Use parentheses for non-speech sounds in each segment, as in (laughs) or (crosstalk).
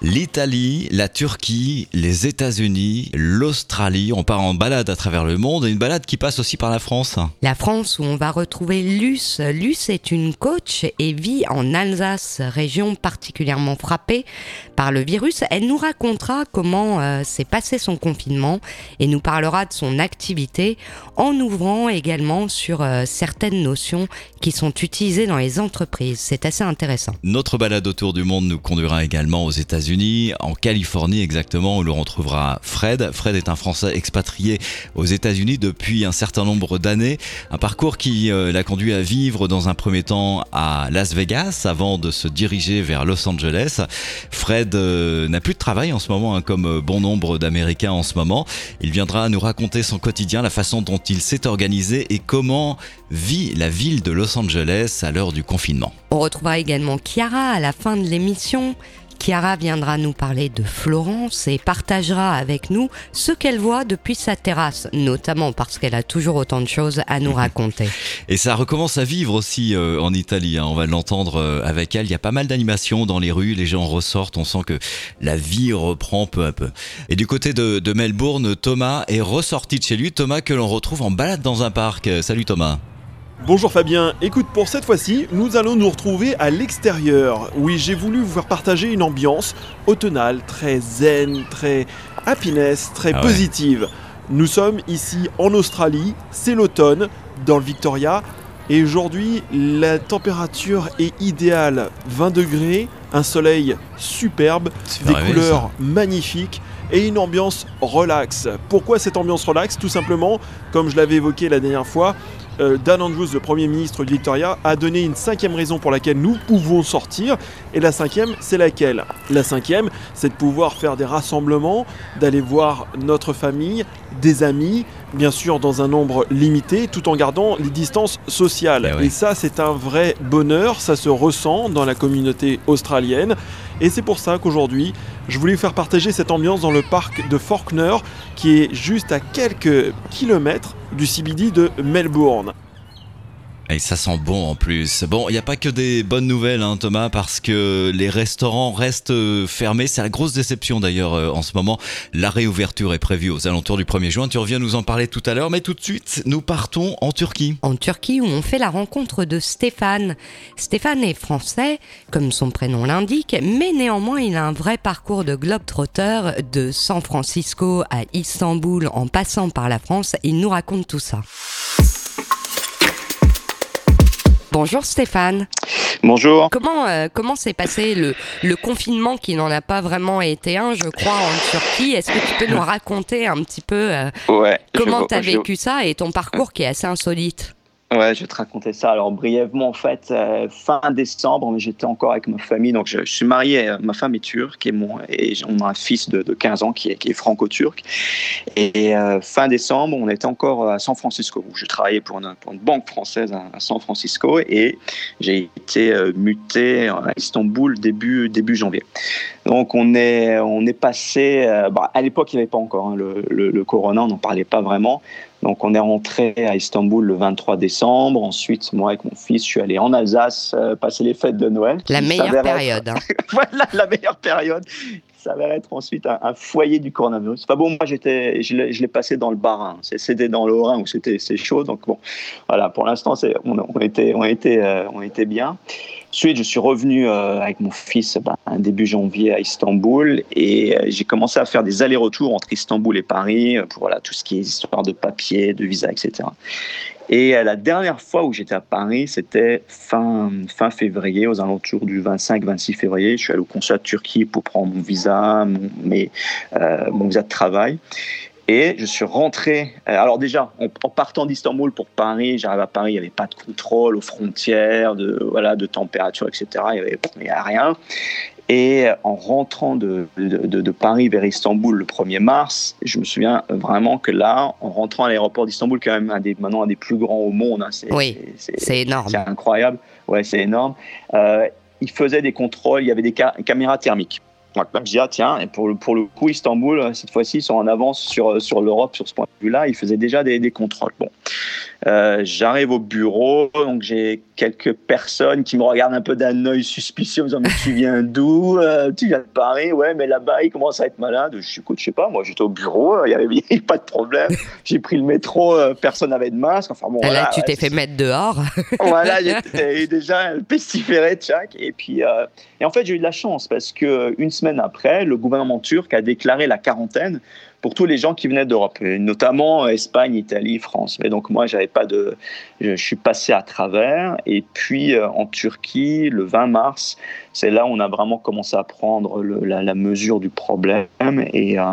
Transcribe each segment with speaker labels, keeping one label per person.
Speaker 1: L'Italie, la Turquie, les États-Unis, l'Australie, on part en balade à travers le monde et une balade qui passe aussi par la France.
Speaker 2: La France où on va retrouver Luce. Luce est une coach et vit en Alsace, région particulièrement frappée par le virus. Elle nous racontera comment euh, s'est passé son confinement et nous parlera de son activité en ouvrant également sur euh, certaines notions qui sont utilisées dans les entreprises. C'est assez intéressant.
Speaker 1: Notre balade autour du monde nous conduira également aux États-Unis, en Californie exactement, où l'on retrouvera Fred. Fred est un Français expatrié aux États-Unis depuis un certain nombre d'années. Un parcours qui euh, l'a conduit à vivre dans un premier temps à Las Vegas avant de se diriger vers Los Angeles. Fred euh, n'a plus de travail en ce moment, hein, comme euh, bon nombre d'Américains en ce moment. Il viendra nous raconter son quotidien, la façon dont il s'est organisé et comment vit la ville de Los Angeles à l'heure du confinement.
Speaker 2: On retrouvera également Chiara à la fin de l'émission. Chiara viendra nous parler de Florence et partagera avec nous ce qu'elle voit depuis sa terrasse, notamment parce qu'elle a toujours autant de choses à nous (laughs) raconter.
Speaker 1: Et ça recommence à vivre aussi euh, en Italie, hein. on va l'entendre euh, avec elle. Il y a pas mal d'animations dans les rues, les gens ressortent, on sent que la vie reprend peu à peu. Et du côté de, de Melbourne, Thomas est ressorti de chez lui, Thomas que l'on retrouve en balade dans un parc. Salut Thomas.
Speaker 3: Bonjour Fabien, écoute pour cette fois-ci, nous allons nous retrouver à l'extérieur. Oui, j'ai voulu vous faire partager une ambiance automnale, très zen, très happiness, très
Speaker 1: Ah ouais.
Speaker 3: positive. Nous sommes ici en Australie, c'est l'automne, dans le Victoria, et aujourd'hui la température est idéale, 20 degrés, un soleil superbe, des
Speaker 1: rêver,
Speaker 3: couleurs magnifiques et une ambiance relax. Pourquoi cette ambiance relax? Tout simplement, comme je l'avais évoqué la dernière fois, euh, Dan Andrews, le Premier ministre du Victoria, a donné une cinquième raison pour laquelle nous pouvons sortir. Et la cinquième, c'est laquelle La cinquième, c'est de pouvoir faire des rassemblements, d'aller voir notre famille, des amis, bien sûr dans un nombre limité, tout en gardant les distances sociales.
Speaker 1: Eh oui.
Speaker 3: Et ça, c'est un vrai bonheur, ça se ressent dans la communauté australienne. Et c'est pour ça qu'aujourd'hui, je voulais vous faire partager cette ambiance dans le parc de Faulkner, qui est juste à quelques kilomètres du CBD de Melbourne.
Speaker 1: Et ça sent bon en plus. Bon, il n'y a pas que des bonnes nouvelles, hein, Thomas, parce que les restaurants restent euh, fermés. C'est la grosse déception d'ailleurs euh, en ce moment. La réouverture est prévue aux alentours du 1er juin. Tu reviens nous en parler tout à l'heure, mais tout de suite, nous partons en Turquie.
Speaker 2: En Turquie où on fait la rencontre de Stéphane. Stéphane est français, comme son prénom l'indique, mais néanmoins il a un vrai parcours de globetrotter de San Francisco à Istanbul en passant par la France. Il nous raconte tout ça. Bonjour Stéphane.
Speaker 4: Bonjour.
Speaker 2: Comment euh, comment s'est passé le, le confinement qui n'en a pas vraiment été un, je crois, en Turquie? Est-ce que tu peux nous raconter un petit peu euh,
Speaker 4: Ouais.
Speaker 2: comment tu as
Speaker 4: je-
Speaker 2: vécu ça et ton parcours qui est assez insolite?
Speaker 4: Ouais, je vais te raconter ça. Alors brièvement, en fait, euh, fin décembre, j'étais encore avec ma famille. Donc, je, suis marié. euh, ma femme est turque et mon on a un fils de, de 15 ans qui est, franco-turc. Et euh, fin décembre, on était encore à San Francisco. où Je travaillais pour une, banque française à, San Francisco et j'ai été euh, muté à Istanbul début janvier. Donc, on est passé. bah, à l'époque, il n'y avait pas encore hein, le, le corona. On n'en parlait pas vraiment. Donc on est rentré à Istanbul le 23 décembre. Ensuite, moi avec mon fils, je suis allé en Alsace euh, passer les fêtes de Noël.
Speaker 2: La meilleure
Speaker 4: être-
Speaker 2: période. hein. (laughs)
Speaker 4: voilà la meilleure période. Ça va être ensuite un, foyer du coronavirus. Enfin bon, moi j'étais, je l'ai passé dans le Bas-Rhin. C'était dans le Haut-Rhin où c'était chaud. Donc bon, voilà. Pour l'instant, on, était on était euh, on était bien. Ensuite, je suis revenu euh, avec mon fils ben, début janvier à Istanbul et euh, j'ai commencé à faire des allers-retours entre Istanbul et Paris pour voilà, tout ce qui est histoire de papier, de visa, etc. Et euh, la dernière fois où j'étais à Paris, c'était fin, fin février, aux alentours du 25-26 février. Je suis allé au consulat de Turquie pour prendre mon visa, euh, mon visa de travail. Et je suis rentré. euh, Alors déjà, en, partant d'Istanbul pour Paris, j'arrive à Paris, il n'y avait pas de contrôle aux frontières, de voilà, de température, etc. Il n'y avait rien. Et en rentrant de, de, de- Paris vers Istanbul le 1er mars, je me souviens vraiment que là, en rentrant à l'aéroport d'Istanbul, quand même un des, maintenant un des plus grands au monde, hein, c'est
Speaker 2: Oui,
Speaker 4: c'est- c'est-
Speaker 2: C'est énorme.
Speaker 4: c'est incroyable. Ouais, c'est énorme. Euh, il faisait des contrôles, il y avait des ca- caméras thermiques. Je dis, ah, tiens, et pour le, pour le coup, Istanbul, euh, cette fois-ci, ils sont en avance sur, sur l'Europe sur ce point de vue-là. Ils faisaient déjà des, des contrôles. Bon. Euh, J'arrive au bureau, donc j'ai quelques personnes qui me regardent un peu d'un œil suspicieux en me disant mais tu viens d'où Tu viens de Paris? Ouais, mais là-bas il commence à être malade. Je suis écoute, je sais pas, moi j'étais au bureau, il n'y (laughs) avait, pas de problème. J'ai pris le métro, personne n'avait de masque. Enfin bon.
Speaker 2: Là, tu t'es fait mettre dehors. (laughs)
Speaker 4: voilà, j'étais (laughs) déjà pestiféré chaque. Et puis, et en fait j'ai eu de la chance parce que une semaine après, le gouvernement turc a déclaré la quarantaine pour tous les gens qui venaient d'Europe, notamment Espagne, Italie, France. Mais donc moi, j'avais pas de, je, suis passé à travers. Et puis euh, en Turquie, le 20 mars, c'est là où on a vraiment commencé à prendre la, mesure du problème. Et, euh,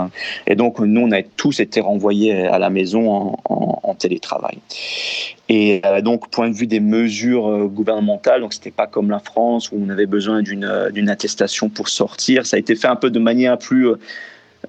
Speaker 4: et, donc nous, on a tous été renvoyés à la maison en, télétravail. Et euh, donc, point de vue des mesures gouvernementales, donc c'était pas comme la France où on avait besoin d'une attestation pour sortir. Ça a été fait un peu de manière plus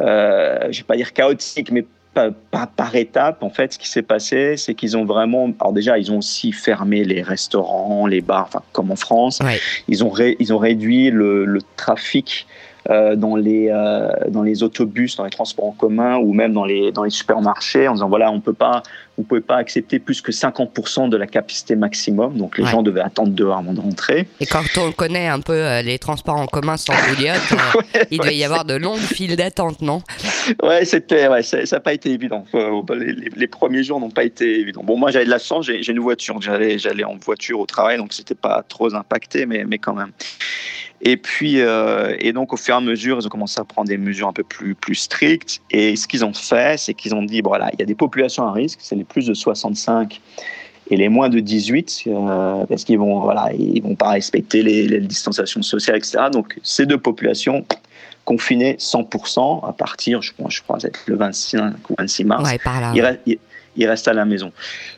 Speaker 4: euh, je ne vais pas dire chaotique, mais pas, par étapes. En fait, ce qui s'est passé, c'est qu'ils ont vraiment. Alors, déjà, ils ont aussi fermé les restaurants, les bars, enfin, comme en France. Ils, ont ils ont réduit le, le trafic dans, les, euh, dans les autobus, dans les transports en commun ou même dans les, dans les supermarchés en disant voilà, on peut pas, vous ne pouvez pas accepter plus que 50% de la capacité maximum. Donc les gens devaient attendre dehors avant de rentrer.
Speaker 2: Et quand on connaît un peu euh, les transports en commun sans bouillotte, (laughs) il devait y avoir de longues files d'attente, non?
Speaker 4: Ouais, c'était, ouais, ça n'a pas été évident. Les, les, premiers jours n'ont pas été évidents. Bon, moi j'avais de la chance, j'ai une voiture, j'allais, j'allais en voiture au travail, donc c'était pas trop impacté, mais, mais quand même. Et puis, euh, et donc, au fur et à mesure, ils ont commencé à prendre des mesures un peu plus, plus strictes. Et ce qu'ils ont fait, c'est qu'ils ont dit, voilà, il y a des populations à risque, c'est les plus de 65 et les moins de 18, euh, parce qu'ils vont, voilà, ils vont pas respecter les, distanciations sociales, etc. Donc, ces deux populations confinées 100% à partir, je crois, je crois, le 26, 26 mars.
Speaker 2: Ouais, par là
Speaker 4: il reste à la maison.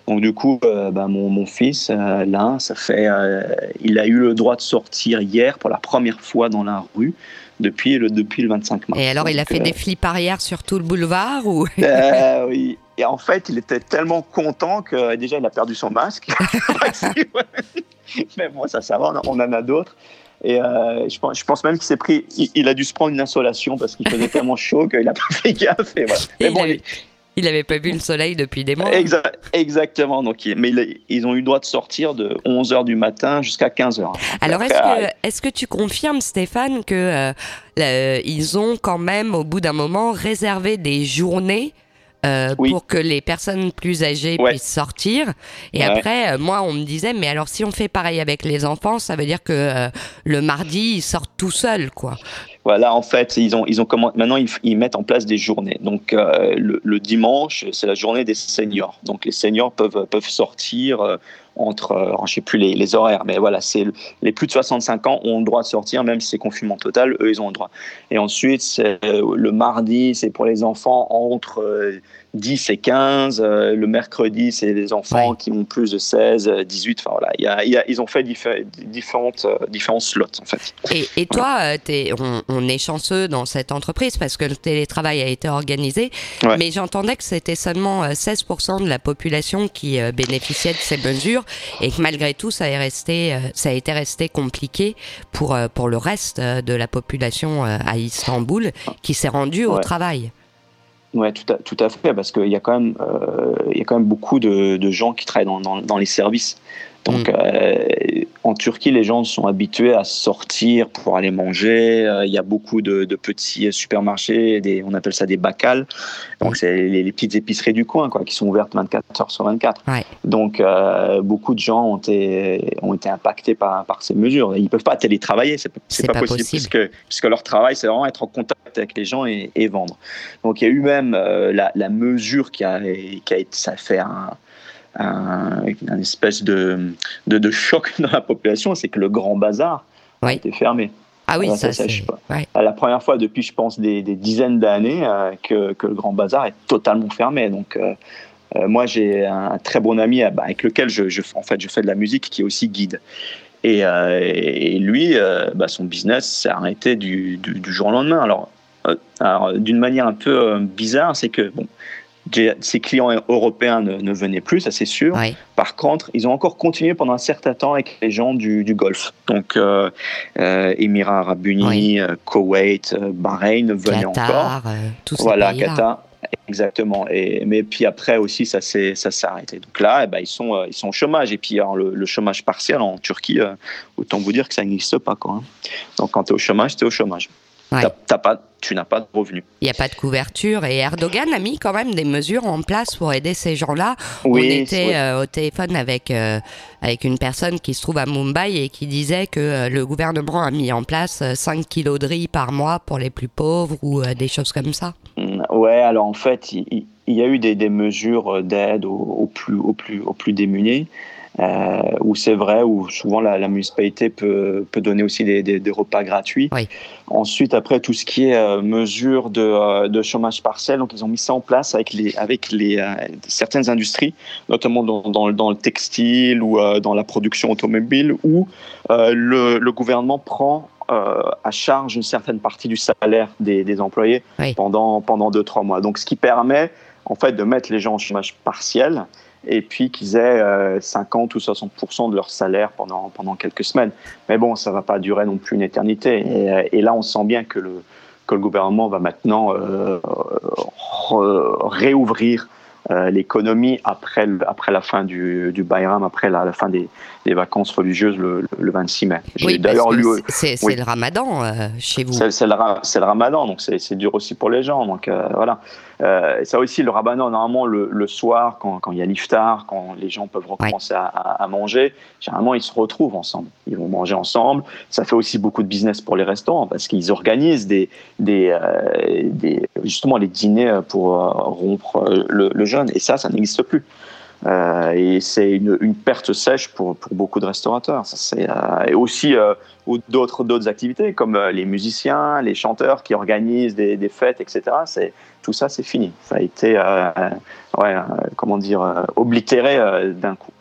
Speaker 4: Donc du coup, euh, bah, mon, mon, fils, euh, là, ça fait, euh, il a eu le droit de sortir hier pour la première fois dans la rue depuis le, depuis le 25 mars.
Speaker 2: Et alors, il a fait des flips arrière sur tout le boulevard ou? (laughs)
Speaker 4: Oui. Et en fait, il était tellement content que déjà, il a perdu son masque. (laughs) Mais bon, ça, ça va, on en a d'autres. Et je, pense, je, pense, même qu'il s'est pris, il, a dû se prendre une insolation parce qu'il faisait tellement chaud qu'il n'a pas fait gaffe. Et voilà. Mais bon,
Speaker 2: il n'avait pas vu le soleil depuis des mois.
Speaker 4: exactement. Donc, mais ils ont eu le droit de sortir de 11h du matin jusqu'à 15h.
Speaker 2: Alors, est-ce que, est que, tu confirmes, Stéphane, que euh, ils ont quand même, au bout d'un moment, réservé des journées euh, pour que les personnes plus âgées puissent sortir? Et après, euh, moi, on me disait, mais alors si on fait pareil avec les enfants, ça veut dire que le mardi, ils sortent tout seuls, quoi.
Speaker 4: Voilà, en fait, ils ont, ils ont comment, maintenant ils, mettent en place des journées. Donc euh, le, dimanche, c'est la journée des seniors. Donc les seniors peuvent, peuvent sortir euh, entre, euh, je ne sais plus les, les, horaires, mais voilà, c'est les plus de 65 ans ont le droit de sortir, même si c'est confinement total, eux ils ont le droit. Et ensuite, le mardi, c'est pour les enfants entre 10 et 15. Euh, le mercredi, c'est les enfants qui ont plus de 16, 18. Enfin voilà, y a, ils ont fait différentes, euh, différents slots en fait.
Speaker 2: Et, toi, euh, es, on, est chanceux dans cette entreprise parce que le télétravail a été organisé, mais j'entendais que c'était seulement 16% de la population qui bénéficiait de ces mesures et que malgré tout, ça, est resté, ça a été resté compliqué pour, pour le reste de la population à Istanbul qui s'est rendue au travail.
Speaker 4: Oui, tout à, tout à fait, parce qu'il y, a quand même, euh, y a quand même beaucoup de, de gens qui travaillent dans, dans, dans les services. Donc, mm. euh, en Turquie, les gens sont habitués à sortir pour aller manger. Euh, il y a beaucoup de, petits supermarchés, des, on appelle ça des bacals. Donc, c'est les, petites épiceries du coin, quoi, qui sont ouvertes 24 heures sur 24. Donc, euh, beaucoup de gens ont été, ont été impactés par, par ces mesures. Ils ne peuvent pas télétravailler, c'est pas, pas, possible, Puisque, puisque, leur travail, c'est vraiment être en contact avec les gens et, vendre. Donc, il y a eu même la, la, mesure qui a, qui a été, ça fait un un, espèce de, de, choc (laughs) dans la population, c'est que le grand bazar a été fermé.
Speaker 2: Ah oui, ça,
Speaker 4: c'est La première fois depuis, je pense, des, dizaines d'années euh, que, que, le Grand Bazar est totalement fermé. Donc, euh, euh, moi, j'ai un très bon ami bah, avec lequel je, je, en fait, je fais de la musique qui est aussi guide. Et, et lui, bah, son business s'est arrêté du, du, du, jour au lendemain. Alors, alors d'une manière un peu bizarre, c'est que bon, ses clients européens ne, venaient plus, ça c'est sûr. Par contre, ils ont encore continué pendant un certain temps avec les gens du, Golfe. Donc, euh, euh, Émirats Arabes Unis, euh, Koweït, Bahreïn venaient encore.
Speaker 2: tout
Speaker 4: voilà, Qatar. exactement. Et, mais puis après aussi, ça s'est arrêté. Donc là, eh ben, ils, sont, ils sont au chômage. Et puis le, chômage partiel en Turquie, autant vous dire que ça n'existe pas. Quoi, hein. Donc quand tu es au chômage, tu es au chômage. Pas, tu n'as pas de revenus.
Speaker 2: Il n'y a pas de couverture et Erdogan a mis quand même des mesures en place pour aider ces gens-là. On était euh, au téléphone avec, euh, avec une personne qui se trouve à Mumbai et qui disait que euh, le gouvernement a mis en place 5 kilos de riz par mois pour les plus pauvres ou des choses comme ça.
Speaker 4: Mm, ouais, alors en fait, il, y a eu des, des mesures d'aide aux, plus, aux, plus, aux plus démunis euh, où c'est vrai, où souvent la, la municipalité peut, peut, donner aussi des, des, des repas gratuits.
Speaker 2: Oui.
Speaker 4: Ensuite, après, tout ce qui est euh, mesure de, euh, de, chômage partiel, donc ils ont mis ça en place avec, les, avec les, euh, certaines industries, notamment dans, dans, dans, le textile ou dans la production automobile, où le, le, gouvernement prend à charge une certaine partie du salaire des, des employés
Speaker 2: oui.
Speaker 4: pendant, pendant 2-3 mois. Donc, ce qui permet en fait de mettre les gens en chômage partiel et puis qu'ils aient 50 euh, ou 60% de leur salaire pendant, pendant quelques semaines. Mais bon, ça ne va pas durer non plus une éternité. Et, euh, et, là, on sent bien que le, que le gouvernement va maintenant euh, réouvrir euh, l'économie après, après la fin du, du Bayram, après la, la fin des, des, vacances religieuses le, le 26 mai.
Speaker 2: Oui, d'ailleurs. C'est oui. le ramadan euh, chez vous.
Speaker 4: C'est le, le, ramadan, donc c'est dur aussi pour les gens. Donc euh, voilà. Euh, ça aussi, le ramadan, normalement, le, le soir, quand, quand il y a l'iftar, quand les gens peuvent recommencer à, à, manger, généralement, ils se retrouvent ensemble. Ils vont manger ensemble. Ça fait aussi beaucoup de business pour les restaurants parce qu'ils organisent des, des, euh, des, justement les dîners pour euh, rompre le, le jeûne. Et ça, ça n'existe plus. Euh, et c'est une, une, perte sèche pour, pour beaucoup de restaurateurs. Ça, euh, et aussi euh, d'autres d'autres activités comme euh, les musiciens, les chanteurs qui organisent des, des fêtes, etc. C'est tout ça, c'est fini. Ça a été, euh, ouais, comment dire, oblitéré d'un coup.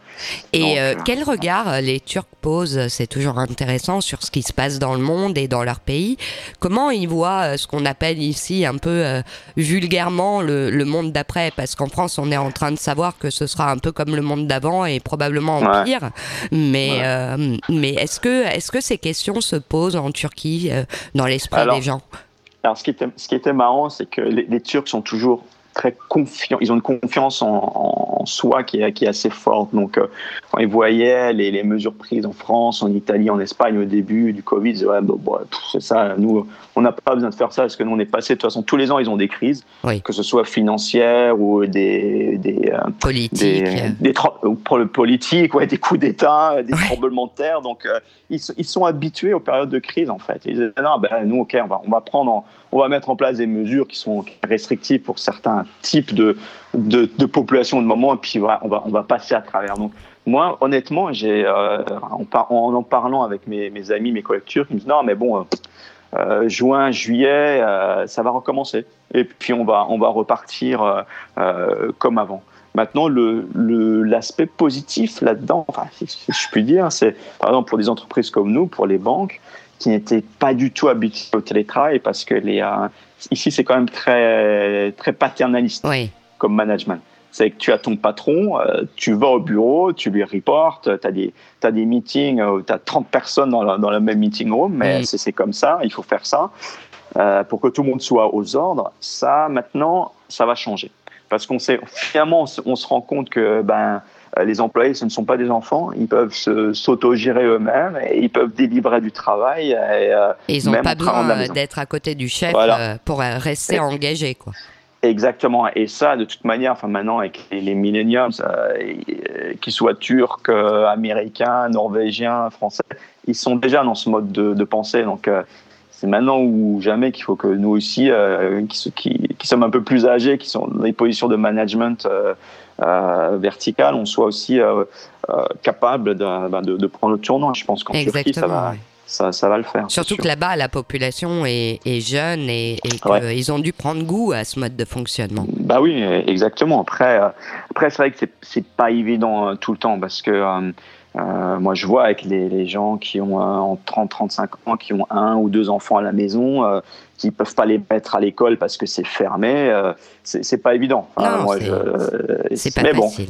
Speaker 2: Et Donc, euh, quel regard les Turcs posent, c'est toujours intéressant, sur ce qui se passe dans le monde et dans leur pays. Comment ils voient ce qu'on appelle ici un peu euh, vulgairement le, le monde d'après? Parce qu'en France, on est en train de savoir que ce sera un peu comme le monde d'avant et probablement en pire. Mais, ouais. euh, mais est-ce que, est que ces questions se posent en Turquie, euh, dans l'esprit des gens?
Speaker 4: alors, ce qui était, ce qui était marrant, c'est que les, les Turcs sont toujours très confiants. Ils ont une confiance en, soi qui est, assez forte. Donc, euh, quand ils voyaient les, mesures prises en France, en Italie, en Espagne au début du Covid, ils disaient, c'est ça, nous, on n'a pas besoin de faire ça parce que nous, on est passé. De toute façon, tous les ans, ils ont des crises,
Speaker 2: oui.
Speaker 4: que ce soit financières ou des. des
Speaker 2: euh, politiques.
Speaker 4: Des, des, pour le politique, ouais, des coups d'État, des ouais. tremblements de terre. Donc, euh, ils, ils, sont habitués aux périodes de crise, en fait. Ils disaient, non, ben, nous, OK, on va, on va prendre. En, on va mettre en place des mesures qui sont restrictives pour certains types de, de, de populations de moment, et puis voilà, on, va, on va passer à travers. Donc, moi, honnêtement, j'ai, euh, en, en, en, parlant avec mes, mes, amis, mes collecteurs, ils me disent non, mais bon, euh, juin, juillet, euh, ça va recommencer. Et puis, on va, on va repartir euh, comme avant. Maintenant, l'aspect le, positif là-dedans, enfin, si, je puis dire, c'est par exemple pour des entreprises comme nous, pour les banques, qui n'étaient pas du tout habitués au télétravail parce que les, euh, ici, c'est quand même très, très paternaliste
Speaker 2: oui.
Speaker 4: comme management. C'est que tu as ton patron, euh, tu vas au bureau, tu lui reportes, tu as des, as des meetings où tu as 30 personnes dans, la, dans même meeting room, mais c'est comme ça, il faut faire ça euh, pour que tout le monde soit aux ordres. Ça, maintenant, ça va changer. Parce qu'on sait, finalement, on se rend compte que ben, les employés, ce ne sont pas des enfants, ils peuvent s'auto-gérer eux-mêmes et ils peuvent délivrer du travail. Et,
Speaker 2: euh, et ils n'ont pas besoin d'être à côté du chef voilà. euh, pour rester et, engagés. Quoi.
Speaker 4: Exactement. Et ça, de toute manière, enfin maintenant, avec les, les millenniums, euh, qu'ils soient turcs, euh, américains, norvégiens, français, ils sont déjà dans ce mode de, pensée. Donc, euh, c'est maintenant ou jamais qu'il faut que nous aussi, euh, qui, sommes un peu plus âgés, qui sont dans des positions de management euh, euh, verticales, on soit aussi euh, euh, capable de, ben, de, prendre le tournant. Je pense qu'en Turquie, ça va, ça, ça, va le faire.
Speaker 2: Surtout que là-bas, la population est, est jeune et, et qu'ils ont dû prendre goût à ce mode de fonctionnement.
Speaker 4: Bah oui, exactement. Après, après c'est vrai que c'est pas évident tout le temps parce que Euh, moi, je vois avec les, les gens qui ont euh, en 30-35 ans, qui ont un ou deux enfants à la maison, euh, qui peuvent pas les mettre à l'école parce que c'est fermé. Euh, c'est pas évident. Enfin,
Speaker 2: c'est- pas
Speaker 4: bon,
Speaker 2: facile.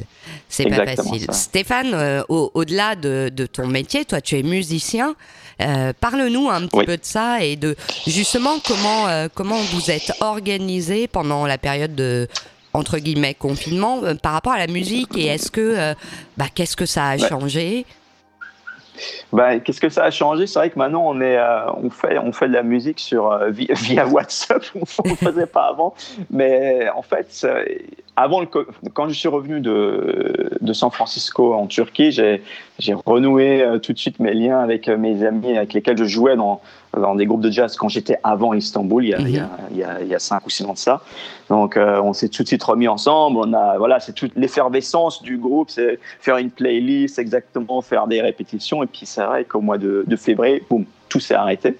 Speaker 2: C'est pas facile.
Speaker 4: ça.
Speaker 2: Stéphane, euh, au- au-delà de, de ton métier, toi tu es musicien. Euh, Parle-nous un petit
Speaker 4: Oui.
Speaker 2: peu de ça et de justement comment euh, comment vous êtes organisé pendant la période de entre guillemets confinement euh, par rapport à la musique et est-ce que euh, bah, qu'est-ce que ça a
Speaker 4: Bah,
Speaker 2: changé?
Speaker 4: Ben, qu'est-ce que ça a changé? C'est vrai que maintenant on est, euh, on fait, on fait de la musique sur euh, (laughs) via, via WhatsApp. (laughs) on ne faisait pas avant, mais en fait, avant le, quand je suis revenu de, de San Francisco en Turquie, j'ai, renoué euh, tout de suite mes liens avec mes amis avec lesquels je jouais dans, dans des groupes de jazz quand j'étais avant Istanbul, il y a, il y a, il y a, il y a cinq ou six ans de ça. Donc, euh, on s'est tout de suite remis ensemble. On a, voilà, c'est toute l'effervescence du groupe, c'est faire une playlist exactement, faire des répétitions. Et puis, c'est vrai qu'au mois de, de février, boum, tout s'est arrêté.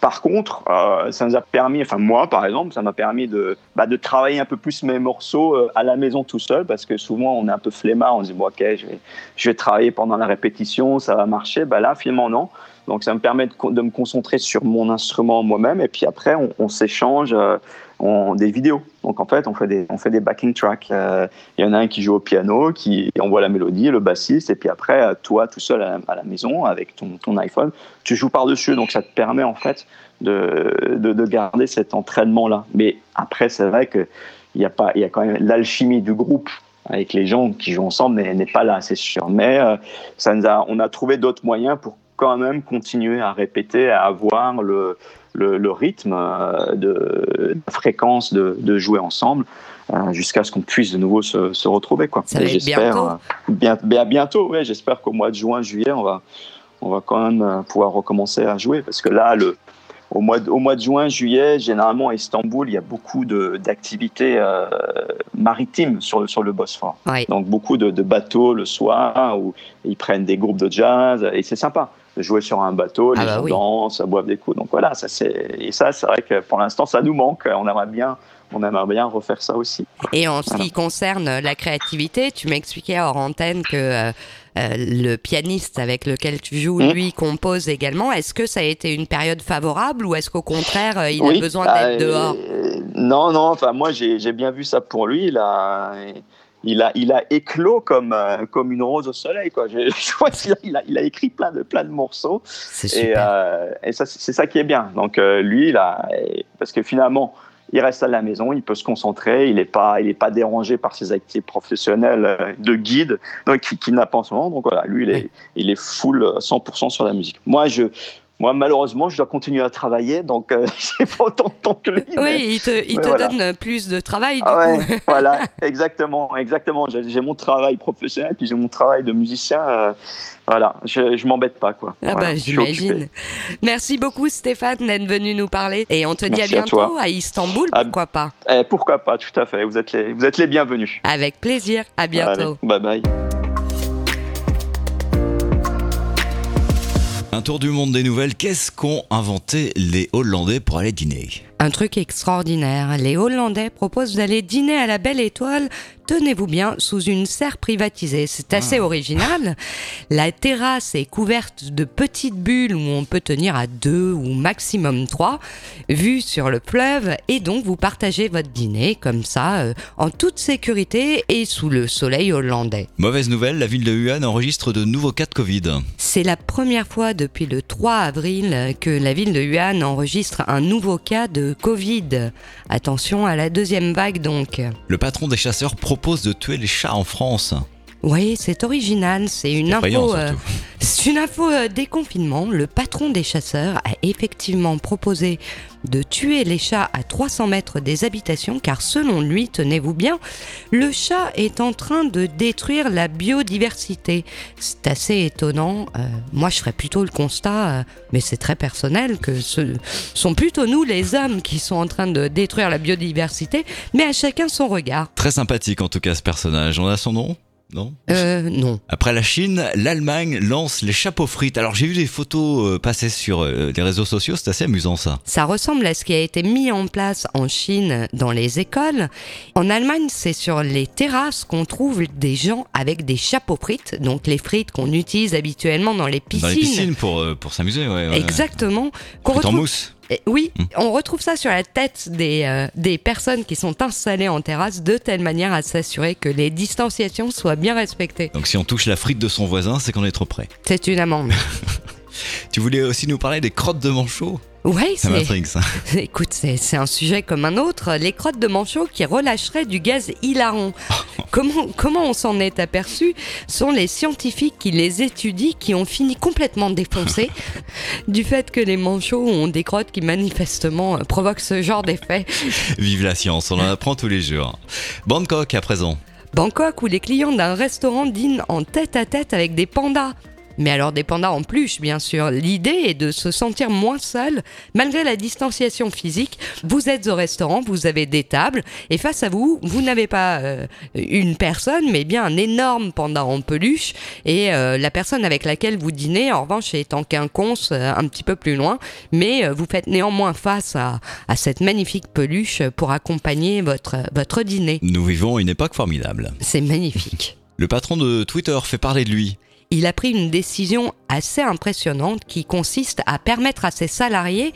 Speaker 4: Par contre, euh, ça nous a permis, enfin moi par exemple, ça m'a permis de, bah, de travailler un peu plus mes morceaux euh, à la maison tout seul, parce que souvent on est un peu flemmard, on se dit bon, ok, je vais, je vais travailler pendant la répétition, ça va marcher. Bah là, finalement non. Donc ça me permet de, me concentrer sur mon instrument moi-même, et puis après on, s'échange euh, des vidéos. Donc en fait, on fait des, on fait des backing tracks. Euh, Il y en a un qui joue au piano, qui envoie la mélodie, le bassiste, et puis après, euh, toi, tout seul à la, maison, avec ton, ton iPhone, tu joues par-dessus. Donc ça te permet en fait de, de, de garder cet entraînement-là. Mais après, c'est vrai qu'il y a il y a quand même l'alchimie du groupe avec les gens qui jouent ensemble n'est n'est pas là, c'est sûr. Mais euh, ça nous a, on a trouvé d'autres moyens pour quand même continuer à répéter, à avoir le, le, le rythme euh, de la fréquence de, de jouer ensemble euh, jusqu'à ce qu'on puisse de nouveau se, se retrouver. Quoi.
Speaker 2: Ça va être bientôt.
Speaker 4: euh, bien, bien- bientôt, ouais, j'espère qu'au mois de juin, juillet, on va, on va quand même pouvoir recommencer à jouer parce que là, le, au, mois de, au mois de juin, juillet, généralement à Istanbul, il y a beaucoup d'activités euh, maritimes sur, le- sur le Bosphore.
Speaker 2: Ouais.
Speaker 4: Donc beaucoup de, de bateaux le soir où ils prennent des groupes de jazz et c'est sympa jouer sur un bateau, les
Speaker 2: Ah bah
Speaker 4: gens
Speaker 2: oui.
Speaker 4: dansent, boivent des coups. Donc voilà, ça c'est et ça c'est vrai que pour l'instant ça nous manque. On aimerait bien, on aimerait bien refaire ça aussi.
Speaker 2: Et en ce qui concerne la créativité, tu m'expliquais hors antenne que euh, euh, le pianiste avec lequel tu joues,
Speaker 4: Mhm.
Speaker 2: lui, compose également. Est-ce que ça a été une période favorable ou est-ce qu'au contraire, euh, il
Speaker 4: Oui.
Speaker 2: a besoin
Speaker 4: Ah,
Speaker 2: d'être dehors?
Speaker 4: euh, Non, non. Enfin, moi, j'ai bien vu ça pour lui. Il a, il a, il a éclos comme, euh, comme une rose au soleil. Quoi. Je, (laughs) je vois qu'il a, il a, il a écrit plein de, plein de morceaux.
Speaker 2: C'est
Speaker 4: Et, euh, et ça, c'est ça qui est bien. Donc, euh, lui, il a, parce que finalement, il reste à la maison, il peut se concentrer, il n'est pas, il est pas dérangé par ses activités professionnelles de guide, donc qui, qui n'a pas en ce moment. Donc voilà, lui, il est, il est full euh, 100% sur la musique. Moi, je, moi, malheureusement, je dois continuer à travailler, donc euh, (laughs) j'ai pas autant de temps que lui. mais-
Speaker 2: Oui, il te, il
Speaker 4: mais
Speaker 2: te
Speaker 4: voilà.
Speaker 2: donne plus de travail du
Speaker 4: ah
Speaker 2: coup.
Speaker 4: ouais, (laughs) voilà, exactement, exactement. J'ai mon travail professionnel, puis j'ai mon travail de musicien. euh, voilà, je, je m'embête pas, quoi.
Speaker 2: Ah
Speaker 4: Voilà,
Speaker 2: bah j'imagine. Merci beaucoup Stéphane d'être venu nous parler et on te dit à bientôt à Istanbul,
Speaker 4: À-
Speaker 2: pourquoi pas
Speaker 4: Eh, pourquoi pas, tout à fait. Vous êtes les, vous êtes les bienvenus.
Speaker 2: Avec plaisir, à bientôt.
Speaker 4: Allez, bye bye.
Speaker 1: Un tour du monde des nouvelles. Qu'est-ce qu'ont inventé les Hollandais pour aller dîner?
Speaker 2: Un truc extraordinaire. Les Hollandais proposent d'aller dîner à la Belle Étoile, tenez-vous bien, sous une serre privatisée. C'est assez original. La terrasse est couverte de petites bulles où on peut tenir à deux ou maximum trois, vue sur le fleuve, et donc vous partagez votre dîner comme ça, euh, en toute sécurité et sous le soleil hollandais.
Speaker 1: Mauvaise nouvelle, la ville de Wuhan enregistre de nouveaux cas de Covid.
Speaker 2: C'est la première fois depuis le 3 avril que la ville de Wuhan enregistre un nouveau cas de Covid. Attention à la deuxième vague donc.
Speaker 1: Le patron des chasseurs propose de tuer les chats en France.
Speaker 2: Oui, c'est original, c'est une info. euh, (laughs) une info euh, déconfinement. Le patron des chasseurs a effectivement proposé de tuer les chats à 300 mètres des habitations car selon lui, tenez-vous bien, le chat est en train de détruire la biodiversité. C'est assez étonnant. Euh, moi, je ferais plutôt le constat, euh, mais c'est très personnel, que ce sont plutôt nous, les hommes, qui sont en train de détruire la biodiversité, mais à chacun son regard.
Speaker 1: Très sympathique en tout cas ce personnage. On a son nom? Non
Speaker 2: Euh, non.
Speaker 1: Après la Chine, l'Allemagne lance les chapeaux frites. Alors j'ai vu des photos euh, passer sur euh, les réseaux sociaux, c'est assez amusant ça.
Speaker 2: Ça ressemble à ce qui a été mis en place en Chine dans les écoles. En Allemagne, c'est sur les terrasses qu'on trouve des gens avec des chapeaux frites, donc les frites qu'on utilise habituellement dans les piscines.
Speaker 1: Dans les piscines pour, euh, pour s'amuser, ouais. ouais.
Speaker 2: Exactement. Qu'on
Speaker 1: Frites en mousse.
Speaker 2: Oui,
Speaker 1: Hmm.
Speaker 2: on retrouve ça sur la tête des, euh, des personnes qui sont installées en terrasse de telle manière à s'assurer que les distanciations soient bien respectées.
Speaker 1: Donc si on touche la frite de son voisin, c'est qu'on est trop près.
Speaker 2: C'est une amende. (laughs)
Speaker 1: Tu voulais aussi nous parler des crottes de manchot
Speaker 2: Ouais,
Speaker 1: Ça
Speaker 2: c'est.
Speaker 1: m'intrigue ça. (laughs)
Speaker 2: Écoute, c'est un sujet comme un autre. Les crottes de manchot qui relâcheraient du gaz hilarant. (laughs) comment, comment on s'en est aperçu sont les scientifiques qui les étudient qui ont fini complètement défoncés (laughs) du fait que les manchots ont des crottes qui manifestement euh, provoquent ce genre d'effet.
Speaker 1: Vive la science, on en apprend tous les jours. Bangkok à présent.
Speaker 2: Bangkok où les clients d'un restaurant dînent en tête à tête avec des pandas. Mais alors des pandas en peluche, bien sûr. L'idée est de se sentir moins seul, malgré la distanciation physique. Vous êtes au restaurant, vous avez des tables, et face à vous, vous n'avez pas euh, une personne, mais bien un énorme panda en peluche. Et euh, la personne avec laquelle vous dînez, en revanche, est en quinconce, euh, un petit peu plus loin. Mais vous faites néanmoins face à, à cette magnifique peluche pour accompagner votre, votre dîner.
Speaker 1: Nous vivons une époque formidable.
Speaker 2: C'est magnifique.
Speaker 1: Le patron de Twitter fait parler de lui.
Speaker 2: Il a pris une décision assez impressionnante qui consiste à permettre à ses salariés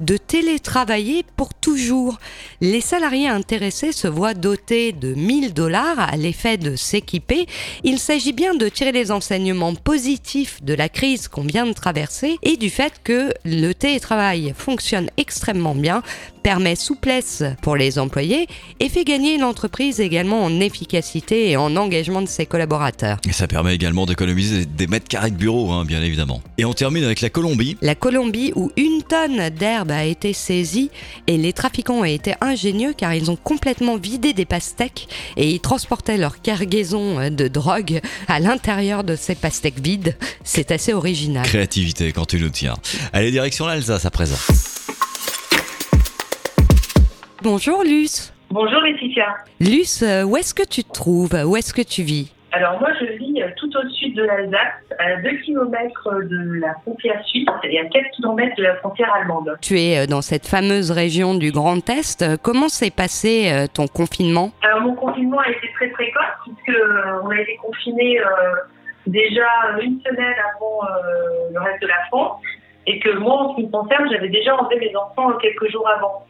Speaker 2: de télétravailler pour toujours. Les salariés intéressés se voient dotés de 1000 dollars à l'effet de s'équiper. Il s'agit bien de tirer les enseignements positifs de la crise qu'on vient de traverser et du fait que le télétravail fonctionne extrêmement bien, permet souplesse pour les employés et fait gagner l'entreprise également en efficacité et en engagement de ses collaborateurs.
Speaker 1: Et ça permet également d'économiser des mètres carrés de bureau, hein, bien évidemment. Et on termine avec la Colombie.
Speaker 2: La Colombie où une tonne d'herbe a été saisie et les trafiquants ont été ingénieux car ils ont complètement vidé des pastèques et ils transportaient leur cargaison de drogue à l'intérieur de ces pastèques vides. C'est assez original.
Speaker 1: Créativité quand tu nous tiens. Allez, direction l'Alsace à présent.
Speaker 2: Bonjour Luce.
Speaker 5: Bonjour Laetitia.
Speaker 2: Luce, euh, où est-ce que tu te trouves? Où est-ce que tu vis?
Speaker 5: Alors moi je vis euh, tout au sud de l'Alsace, à 2 km de la frontière suisse et à 4 km de la frontière allemande.
Speaker 2: Tu es euh, dans cette fameuse région du Grand Est. Euh, Comment s'est passé euh, ton confinement?
Speaker 5: Alors mon confinement a été très précoce puisque euh, on a été confinés euh, déjà une semaine avant euh, le reste de la France et que moi en ce qui me concerne j'avais déjà enlevé mes enfants quelques jours avant.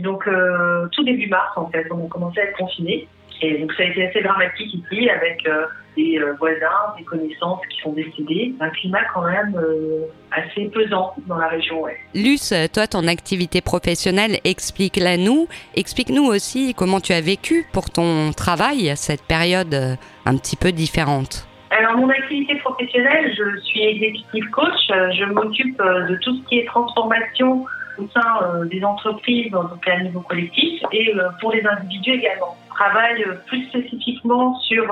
Speaker 5: Donc euh, tout début mars en fait on a commencé à être confinés et donc ça a été assez dramatique ici avec euh, des euh, voisins, des connaissances qui sont décédés, un climat quand même euh, assez pesant dans la région. Ouais.
Speaker 2: Luce, toi, ton activité professionnelle, explique-la nous. Explique-nous aussi comment tu as vécu pour ton travail cette période un petit peu différente.
Speaker 5: Alors, mon activité professionnelle, je suis executive coach. Je m'occupe de tout ce qui est transformation au sein euh, des entreprises, donc à niveau collectif, et euh, pour les individus également. Je travaille euh, plus spécifiquement sur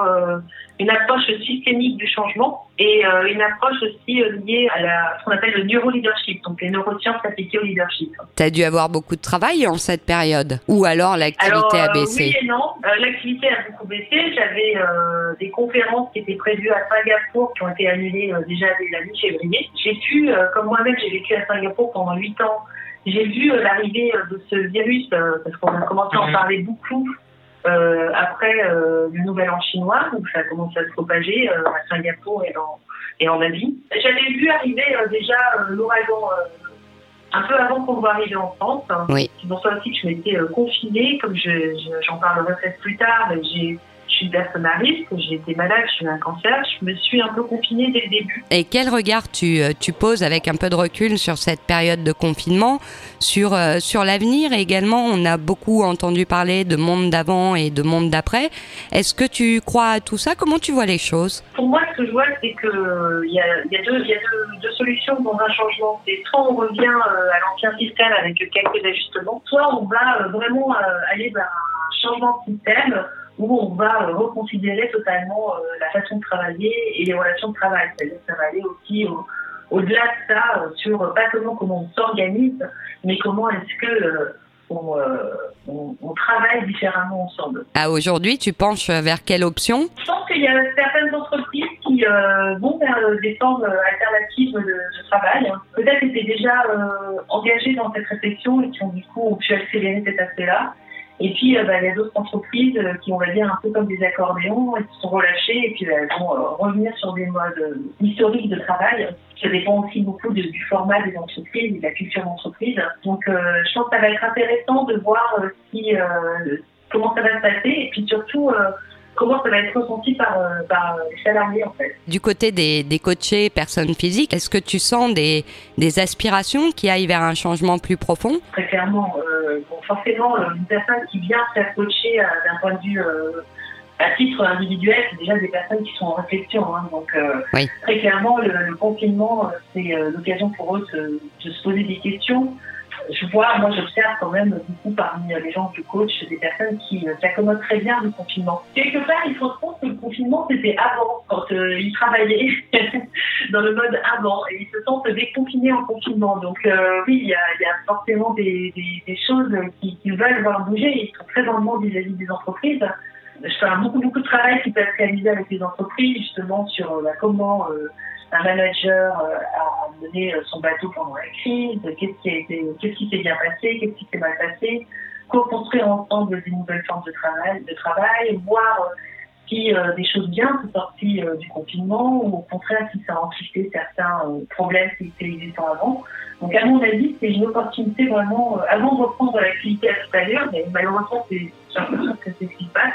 Speaker 5: une approche systémique du changement et une approche aussi liée à la, ce qu'on appelle le neuroleadership, donc les neurosciences appliquées au leadership.
Speaker 2: Tu as dû avoir beaucoup de travail en cette période Ou alors l'activité a baissé?
Speaker 5: oui et non. L'activité a beaucoup baissé. J'avais euh, des conférences qui étaient prévues à Singapour qui ont été annulées euh, déjà dès la mi-février. J'ai pu, euh, comme moi-même, j'ai vécu à Singapour pendant huit ans. J'ai vu euh, l'arrivée euh, de ce virus euh, parce qu'on a commencé à en
Speaker 2: Mhm.
Speaker 5: parler beaucoup euh, après euh, le Nouvel An chinois, donc ça a commencé à se propager euh, à Singapour et en, et en Asie. J'avais vu arriver euh, déjà euh, l'ouragan euh, un peu avant qu'on voit arriver en France.
Speaker 2: Oui.
Speaker 5: C'est pour ça aussi que je m'étais euh, confinée, comme je, je- j'en parlerai peut-être plus tard, j'ai, je suis une personne à risque, j'ai été malade, je suis un cancer, je me suis un peu confinée dès le début.
Speaker 2: Et quel regard tu, euh, tu poses avec un peu de recul sur cette période de confinement, sur, euh, sur l'avenir? Également On a beaucoup entendu parler de monde d'avant et de monde d'après. Est-ce que tu crois à tout ça? Comment tu vois les choses?
Speaker 5: Pour moi, ce que je vois, c'est que euh, y a, il y a, deux, il y a deux, deux solutions dans un changement. C'est soit on revient à l'ancien système avec quelques ajustements, soit on va vraiment aller vers un changement de système où on va reconsidérer totalement euh, la façon de travailler et les relations de travail. C'est-à-dire que ça va aller aussi au- au-delà de ça, euh, sur euh, pas seulement comment on s'organise, mais comment est-ce que euh, on, euh, on, on travaille différemment ensemble.
Speaker 2: À aujourd'hui, tu penches vers quelle option?
Speaker 5: Je pense qu'il y a certaines entreprises qui euh, vont vers des formes alternatives de, de travail. Peut-être étaient déjà engagées dans cette réflexion et qui ont du coup pu accélérer cet aspect-là. Et puis, euh, bah, il y a d'autres entreprises euh, qui, on va dire, un peu comme des accordéons, elles se sont relâchées et puis bah, elles vont euh, revenir sur des modes historiques de travail. Ça dépend aussi beaucoup du format des entreprises et de la culture d'entreprise. Donc, je pense que ça va être intéressant de voir si, comment ça va se passer et puis surtout comment ça va être ressenti par, euh, par les salariés en fait.
Speaker 2: Du côté des, des coachés personnes physiques, est-ce que tu sens des, des aspirations qui aillent vers un changement plus profond?
Speaker 5: Très clairement, euh, bon, forcément, euh, une personne qui vient se faire coacher euh, d'un point de vue euh, à titre individuel, c'est déjà des personnes qui sont en réflexion. hein. donc,
Speaker 2: Oui.
Speaker 5: très clairement, le, le confinement, c'est l'occasion pour eux de, de se poser des questions. Je vois, moi, j'observe quand même beaucoup parmi les gens que je coach des personnes qui euh, s'accommodent très bien du confinement. Quelque part, il faut se rendre compte que le confinement, c'était avant, quand euh, ils travaillaient (laughs) dans le mode avant, et ils se sentent déconfinés en confinement. Donc, euh, oui, il y a, forcément des, choses qui, veulent voir bouger, ils sont très dans le monde vis-à-vis des entreprises. Je fais beaucoup, beaucoup de travail qui peut être réalisé avec les entreprises, justement, sur bah, comment un manager euh, a mené euh, son bateau pendant la crise, qu'est-ce qui a été, qu'est-ce qui s'est bien passé, qu'est-ce qui s'est mal passé, co-construire ensemble des nouvelles formes de travail, de travail voir si euh, des choses bien sont sorties du confinement ou au contraire si ça a amplifié certains problèmes qui étaient existants avant. Donc à mon avis, c'est une opportunité vraiment, euh, avant de reprendre l'activité à l'extérieur, mais malheureusement c'est l'impression que c'est ce qui se passe.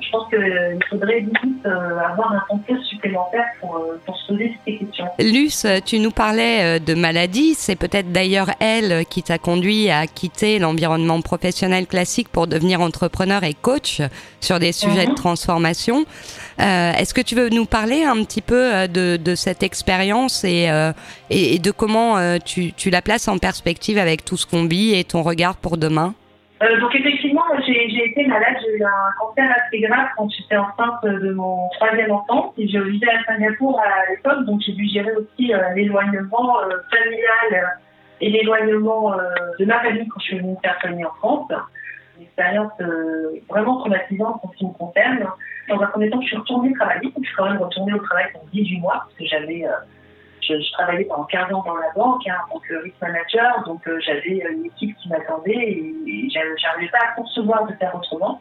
Speaker 5: Je pense qu'il faudrait limite euh, avoir un concours supplémentaire pour, euh, pour se poser ces questions.
Speaker 2: Luce, tu nous parlais euh, de maladie. C'est peut-être d'ailleurs elle qui t'a conduit à quitter l'environnement professionnel classique pour devenir entrepreneur et coach sur des sujets
Speaker 5: Mhm.
Speaker 2: de transformation. Euh, Est-ce que tu veux nous parler un petit peu euh, de, cette expérience et, euh, de comment tu, la places en perspective avec tout ce qu'on vit et ton regard pour demain?
Speaker 5: Donc effectivement, j'ai été malade, j'ai eu un cancer assez grave quand j'étais enceinte de mon troisième enfant. Et j'ai vivais à Singapour à l'époque, donc j'ai dû gérer aussi l'éloignement familial et l'éloignement de ma famille quand je suis venue faire soigner en France. Une expérience euh, vraiment traumatisante en ce qui me concerne. Dans un premier temps, je suis retournée travailler, je suis quand même retournée au travail pendant 18 mois, parce que j'avais... euh, je, travaillais pendant 15 ans dans la banque hein, en tant que risk manager, donc euh, j'avais une équipe qui m'attendait et, et j'a- j'arrivais pas à concevoir de faire autrement.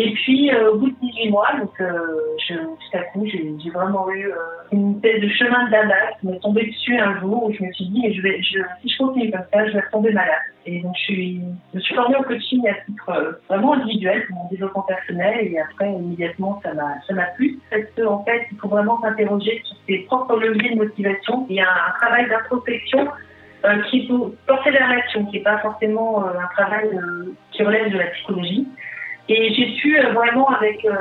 Speaker 5: Et puis euh, au bout de 18 mois, donc euh, je, tout à coup, j'ai vraiment eu euh, une espèce de chemin de dada qui m'est tombé dessus un jour où je me suis dit, mais je vais, je, si je continue comme ça, je vais retomber malade. Et donc je suis, je me suis formée au coaching à titre euh, vraiment individuel pour mon développement personnel et après immédiatement ça m'a, plu parce que en fait il faut vraiment s'interroger sur ses propres leviers de motivation. Il y a un travail d'introspection euh, qui peut porter vers l'action, qui n'est pas forcément euh, un travail qui relève de la psychologie. Et j'ai su euh, vraiment, avec euh,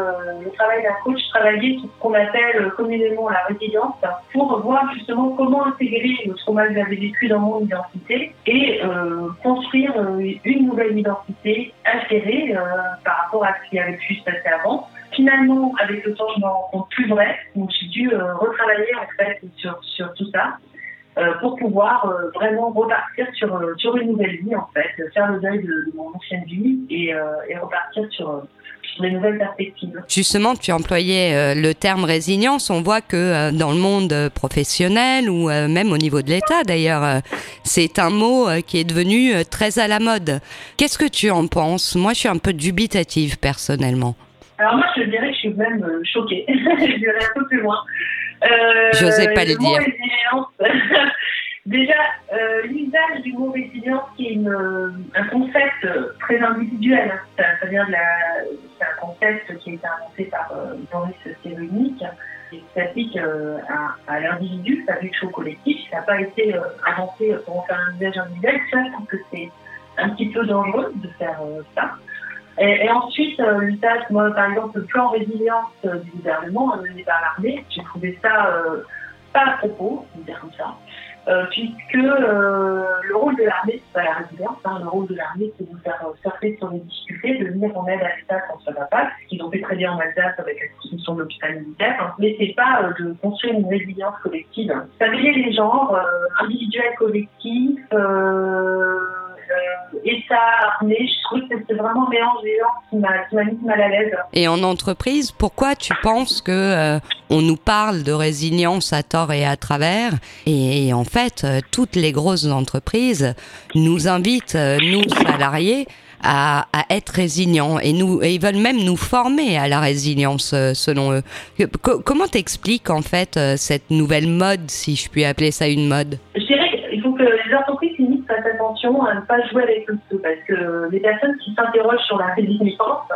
Speaker 5: le travail d'un coach, travailler sur ce qu'on appelle communément la résilience pour voir justement comment intégrer le trauma que j'avais vécu dans mon identité et euh, construire euh, une nouvelle identité altérée euh, par rapport à ce qui avait pu se passer avant. Finalement, avec le temps, je m'en rends compte plus vrai. Donc, j'ai dû euh, retravailler en fait sur, sur tout ça pour pouvoir euh, vraiment repartir sur, euh, sur une nouvelle vie, en fait, euh, faire le deuil de, de mon ancienne vie et, euh, et repartir sur, euh, des nouvelles perspectives.
Speaker 2: Justement, tu employais euh, le terme résilience. On voit que euh, dans le monde euh, professionnel ou euh, même au niveau de l'État, d'ailleurs, euh, c'est un mot euh, qui est devenu euh, très à la mode. Qu'est-ce que tu en penses? Moi, je suis un peu dubitative personnellement.
Speaker 5: Alors moi, je dirais que je suis même euh, choquée. (laughs) je dirais un peu plus loin. Euh,
Speaker 2: J'osais pas le dire. (laughs)
Speaker 5: Déjà, euh, l'usage du mot résilience, qui est une, un concept très individuel. hein. Ça, ça vient de la, c'est un concept qui a été inventé par euh, Boris Cyrulnik qui s'applique euh, à, à l'individu, ça vu au collectif. Ça n'a pas été inventé pour en faire un usage individuel. Ça, je pense que c'est un petit peu dangereux de faire ça. Et, et ensuite, euh, moi, par exemple, le plan résilience euh, du gouvernement mené par l'armée, j'ai trouvé ça euh, pas à propos, on dire comme ça, euh, puisque euh, le rôle de l'armée, c'est pas la résilience, hein, le rôle de l'armée, c'est de nous faire euh, surfer sur les difficultés, de venir en aide à l'État quand ça va pas, ce qu'ils ont fait très bien en Alsace avec la construction de l'hôpital militaire, hein, mais c'est pas euh, de construire une résilience collective. Stabiliser les genres, euh, individuels, collectifs, euh, euh, État, armée. Je trouve que c'est vraiment mélange des qui m'a mis mal à l'aise.
Speaker 2: Et en entreprise, pourquoi tu penses que euh, on nous parle de résilience à tort et à travers et, en fait, euh, toutes les grosses entreprises nous invitent, euh, nous salariés, à, être résilients et nous et ils veulent même nous former à la résilience selon eux. comment t'expliques en fait cette nouvelle mode, si je puis appeler ça une mode?
Speaker 5: Je dirais qu'il faut que les entreprises fassent attention à ne pas jouer avec le feu, parce que les personnes qui s'interrogent sur la résilience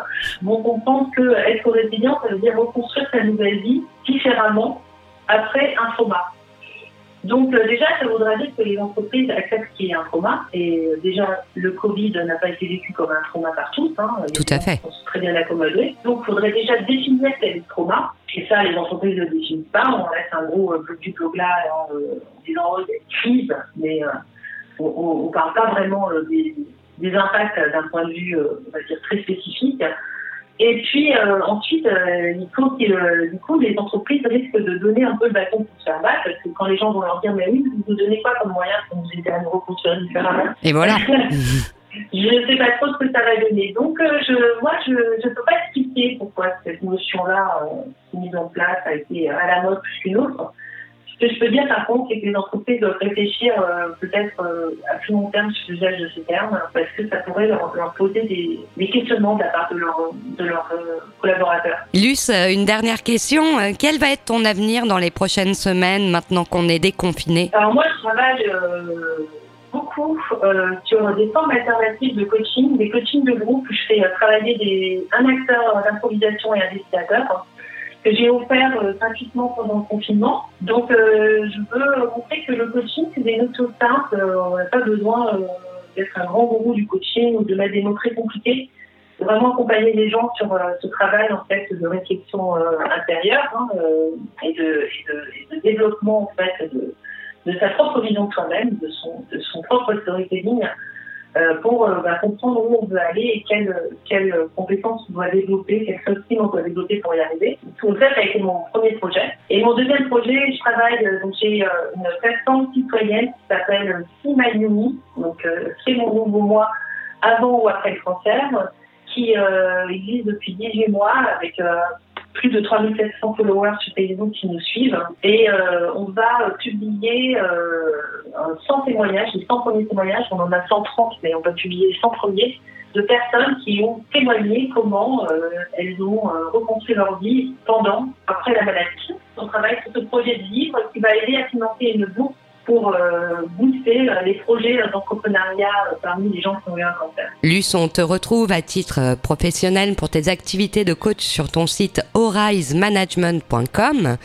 Speaker 5: vont comprendre que être résilient, ça veut dire reconstruire sa nouvelle vie différemment après un trauma. Donc euh, déjà, ça voudrait dire que les entreprises acceptent qu'il y ait un trauma. Et euh, déjà, le Covid n'a pas été vécu comme un trauma par tous. Hein.
Speaker 2: Tout à fait.
Speaker 5: On se très bien accommodé. Donc, il faudrait déjà définir quel est le trauma. Et ça, les entreprises ne le définissent pas. On laisse un gros euh, du blogla en, disant oh, il y a une crise, mais on ne parle pas vraiment euh, des, impacts d'un point de vue, euh, on va dire, très spécifique. Et puis euh, ensuite, il faut que du coup, les entreprises risquent de donner un peu le bâton pour se faire battre, parce que quand les gens vont leur dire, mais oui, vous nous donnez quoi comme moyen pour nous aider à nous reconstruire différemment
Speaker 2: Et voilà. (laughs)
Speaker 5: je ne sais pas trop ce que ça va donner. Donc, je, moi, je ne peux pas expliquer pourquoi cette notion-là, mise en place, a été à la mode plus qu'une autre. Ce que je peux dire par contre, c'est que les entreprises doivent réfléchir euh, peut-être euh, à plus long terme sur l'usage de ces termes, parce que ça pourrait leur, poser des, questionnements de la part de leurs de euh, collaborateurs.
Speaker 2: Luce, une dernière question. Quel va être ton avenir dans les prochaines semaines, maintenant qu'on est déconfiné?
Speaker 5: Alors moi, je travaille beaucoup sur des formes alternatives de coaching, des coachings de groupe. Je fais travailler des, un acteur d'improvisation et un dessinateur que j'ai offert euh, gratuitement pendant le confinement. Donc, euh, je veux montrer que le coaching, c'est des notions simples. Euh, on n'a pas besoin d'être un grand gourou du coaching ou de des mots très compliqués. Vraiment accompagner les gens sur ce travail en fait de réflexion intérieure hein, et, de, et, de, développement en fait de, de sa propre vision de soi-même, de son, de son propre storytelling euh, pour euh, bah, comprendre où on veut aller et quelles, quelles compétences on doit développer, quelles soft on doit développer pour y arriver. Tout ça, ça a été mon premier projet. Et mon deuxième projet, je travaille, euh, donc j'ai une plateforme citoyenne qui s'appelle See donc c'est mon nouveau moi avant ou après le cancer, qui existe depuis 18 mois avec plus de 3700 followers sur Facebook qui nous suivent. Et euh, on va publier euh, 100 témoignages, les 100 premiers témoignages, on en a 130, mais on va publier 100 premiers de personnes qui ont témoigné comment euh, elles ont euh, reconstruit leur vie pendant, après la maladie. On travaille sur ce projet de livre qui va aider à financer une bourse pour euh, booster euh, les projets d'entrepreneuriat euh, parmi les gens qui ont eu un cancer.
Speaker 2: Luce, on te retrouve à titre professionnel pour tes activités de coach sur ton site orisemanagement.com,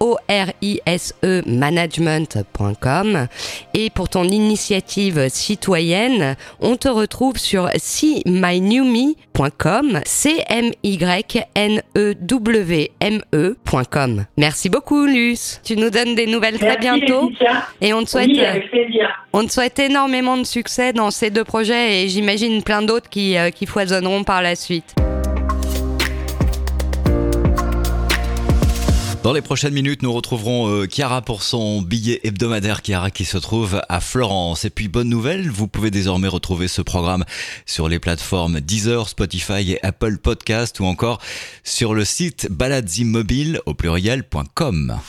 Speaker 2: O-R-I-S-E management.com. Et pour ton initiative citoyenne, on te retrouve sur see-my-new-me.com, C-M-Y-N-E-W-M-E.com. Merci beaucoup, Luce. Tu nous donnes des nouvelles très bientôt. Et on te souhaite, on te souhaite énormément de succès dans ces deux projets et j'imagine plein d'autres qui, euh, qui foisonneront par la suite.
Speaker 1: Dans les prochaines minutes, nous retrouverons euh, Chiara pour son billet hebdomadaire Chiara qui se trouve à Florence. Et puis bonne nouvelle, vous pouvez désormais retrouver ce programme sur les plateformes Deezer, Spotify et Apple Podcast ou encore sur le site baladesimmobile au pluriel.com.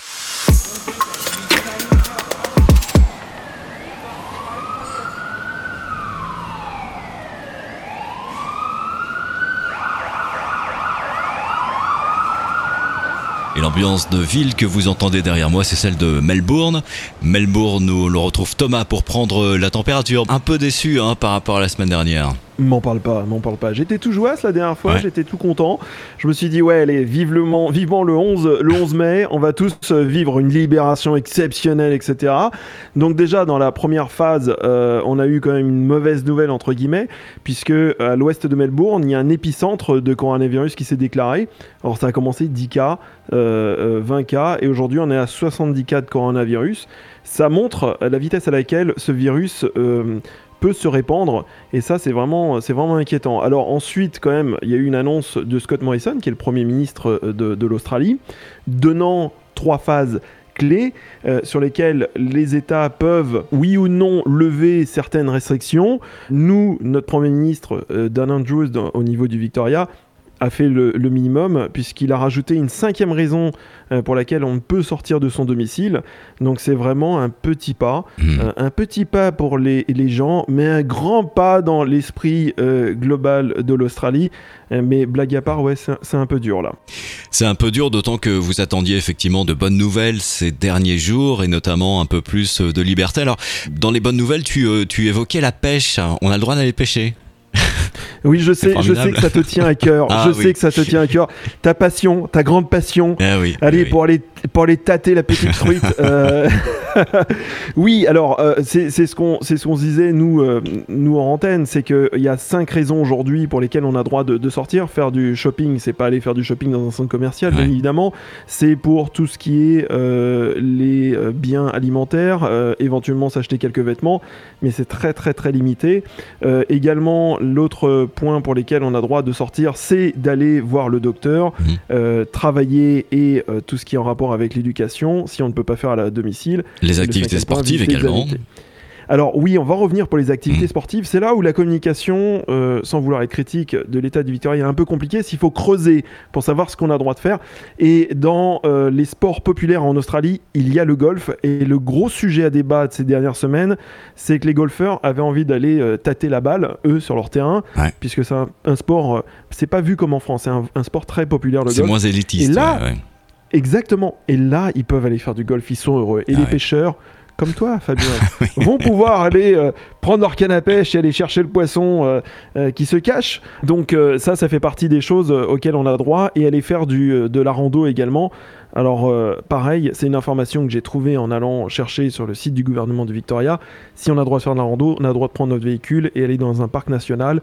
Speaker 1: l'ambiance de ville que vous entendez derrière moi, c'est celle de Melbourne. Melbourne, nous le retrouve Thomas pour prendre la température. Un peu déçu hein, par rapport à la semaine dernière.
Speaker 3: M'en parle pas, m'en parle pas. J'étais tout joyeux la dernière fois, j'étais tout content. Je me suis dit, ouais, allez, vivement, vivement le 11, le 11 mai, on va tous vivre une libération exceptionnelle, etc. Donc déjà, dans la première phase, euh, on a eu quand même une mauvaise nouvelle, entre guillemets, puisque à l'ouest de Melbourne, il y a un épicentre de coronavirus qui s'est déclaré. Alors ça a commencé 10 cas, 20 euh, euh, cas, et aujourd'hui on est à 70 cas de coronavirus. Ça montre la vitesse à laquelle ce virus peut se répandre et ça c'est vraiment c'est vraiment inquiétant. Alors ensuite quand même il y a eu une annonce de Scott Morrison qui est le premier ministre euh, de, l'Australie donnant trois phases clés euh, sur lesquelles les États peuvent, oui ou non, lever certaines restrictions. Nous, notre Premier ministre, euh, Dan Andrews, au niveau du Victoria, a fait le, le minimum puisqu'il a rajouté une cinquième raison euh, pour laquelle on ne peut sortir de son domicile. Donc c'est vraiment un petit pas.
Speaker 1: Hmm.
Speaker 3: Euh, un petit pas pour les, les gens, mais un grand pas dans l'esprit euh, global de l'Australie. Mais blague à part, ouais, c'est un- peu dur là.
Speaker 1: C'est un peu dur, d'autant que vous attendiez effectivement de bonnes nouvelles ces derniers jours et notamment un peu plus de liberté. Alors, dans les bonnes nouvelles, tu, tu évoquais la pêche. On a le droit d'aller pêcher? (laughs)
Speaker 3: Oui, je sais, je sais que ça te tient à cœur. (laughs)
Speaker 1: Ah,
Speaker 3: je
Speaker 1: oui.
Speaker 3: sais que ça te tient à cœur. Ta passion, ta grande passion.
Speaker 1: Ah oui.
Speaker 3: Allez,
Speaker 1: oui,
Speaker 3: pour aller, pour aller tâter la petite (laughs) truite. euh, oui, alors, euh, c'est ce qu'on c'est ce qu'on se disait, nous, euh, nous en antenne, c'est qu'il y a cinq raisons aujourd'hui pour lesquelles on a droit de, de sortir. Faire du shopping, c'est pas aller faire du shopping dans un centre commercial, bien évidemment. C'est pour tout ce qui est euh, les biens alimentaires, éventuellement s'acheter quelques vêtements, mais c'est très, très, très limité. Également, l'autre point pour lesquels on a droit de sortir, c'est d'aller voir le docteur, euh, travailler et euh, tout ce qui est en rapport avec l'éducation, si on ne peut pas faire à la domicile.
Speaker 1: Les activités
Speaker 3: point,
Speaker 1: sportives également.
Speaker 3: Alors oui, on va revenir pour les activités
Speaker 1: Mhm.
Speaker 3: sportives. C'est là où la communication, euh, sans vouloir être critique de l'état du Victoria, est un peu compliquée. S'il faut creuser pour savoir ce qu'on a droit de faire. Et dans euh, les sports populaires en Australie, il y a le golf. Et le gros sujet à débat de ces dernières semaines, c'est que les golfeurs avaient envie d'aller euh, tâter la balle, eux, sur leur terrain,
Speaker 1: Ouais.
Speaker 3: puisque c'est un, un sport, euh, c'est pas vu comme en France, c'est un, un sport très populaire le
Speaker 1: C'est moins élitiste.
Speaker 3: Et là,
Speaker 1: ouais, ouais.
Speaker 3: Exactement. Et là, ils peuvent aller faire du golf, ils sont heureux. Et
Speaker 1: Ah
Speaker 3: les pêcheurs, comme toi, Fabien, (laughs) vont pouvoir aller euh, prendre leur canne à pêche et aller chercher le poisson euh, euh, qui se cache. Donc ça, ça fait partie des choses auxquelles on a droit et aller faire du, de la rando également. Alors euh, pareil, c'est une information que j'ai trouvée en allant chercher sur le site du gouvernement de Victoria. Si on a droit de faire de la rando, on a droit de prendre notre véhicule et aller dans un parc national.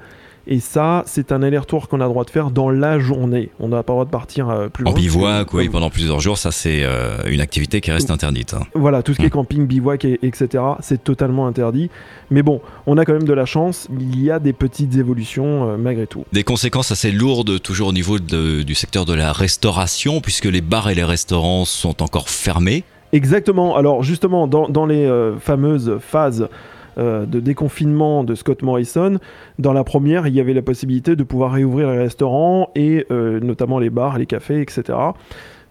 Speaker 3: Et ça, c'est un aller-retour qu'on a droit de faire dans la journée. On n'a pas le droit de partir euh, plus
Speaker 1: En
Speaker 3: loin.
Speaker 1: bivouac, oui, pendant plusieurs jours, ça c'est euh, une activité qui reste interdite. hein.
Speaker 3: Voilà, tout ce qui est
Speaker 1: Mm.
Speaker 3: camping, bivouac, et- etc., c'est totalement interdit. Mais bon, on a quand même de la chance. Il y a des petites évolutions euh, malgré tout.
Speaker 1: Des conséquences assez lourdes toujours au niveau de- du secteur de la restauration, puisque les bars et les restaurants sont encore fermés.
Speaker 3: Exactement. Alors justement, dans, dans les fameuses phases euh, de déconfinement de Scott Morrison, dans la première, il y avait la possibilité de pouvoir réouvrir les restaurants et euh, notamment les bars, les cafés, etc.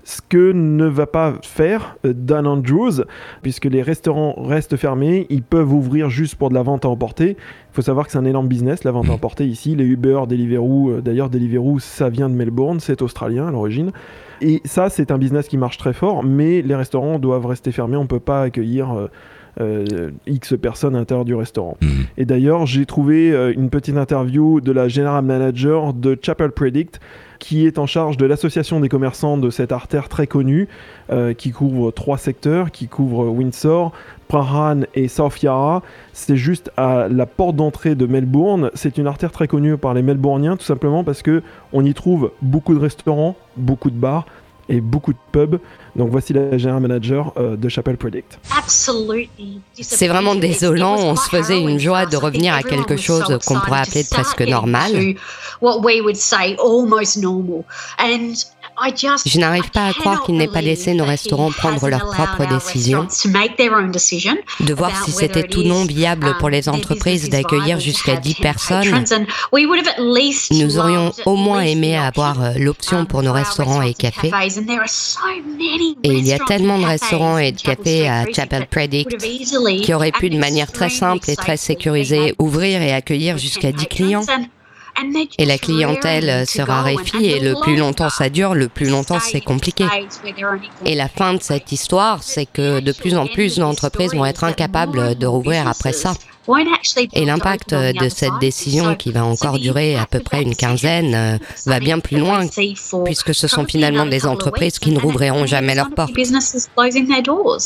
Speaker 3: Ce que ne va pas faire euh, Dan Andrews, puisque les restaurants restent fermés, ils peuvent ouvrir juste pour de la vente à emporter. Il faut savoir que c'est un énorme business, la vente à emporter ici. Les Uber, Deliveroo, d'ailleurs Deliveroo, ça vient de Melbourne, c'est australien à l'origine. Et ça, c'est un business qui marche très fort, mais les restaurants doivent rester fermés. On ne peut pas accueillir euh, euh, X personnes à l'intérieur du restaurant.
Speaker 1: Mhm.
Speaker 3: Et d'ailleurs, j'ai trouvé euh, une petite interview de la general manager de Chapel Predict, qui est en charge de l'association des commerçants de cette artère très connue, euh, qui couvre trois secteurs, qui couvre Windsor, Prahran et South Yarra. C'est juste à la porte d'entrée de Melbourne. C'est une artère très connue par les Melbourniens, tout simplement parce que on y trouve beaucoup de restaurants, beaucoup de bars et beaucoup de pubs. Donc voici la general manager euh, de Chapel Predict.
Speaker 2: C'est vraiment désolant, on se faisait une joie de revenir à quelque chose qu'on pourrait appeler presque normal. Je n'arrive pas à croire qu'ils n'aient pas laissé nos restaurants prendre leurs propres décisions, de voir si c'était tout non viable pour les entreprises d'accueillir jusqu'à 10 personnes. Nous aurions au moins aimé avoir euh, l'option pour nos restaurants et cafés. Et il y a tellement de restaurants et de cafés à Chapel Predict qui auraient pu de manière très simple et très sécurisée ouvrir et accueillir jusqu'à 10 clients. Et la clientèle euh, se raréfie et le plus longtemps ça dure, le plus longtemps c'est compliqué. Et la fin de cette histoire, c'est que de plus en plus d'entreprises vont être incapables de rouvrir après ça. Et l'impact de cette décision, qui va encore durer à peu près une quinzaine, euh, va bien plus loin, puisque ce sont finalement des entreprises qui ne rouvriront jamais leurs portes.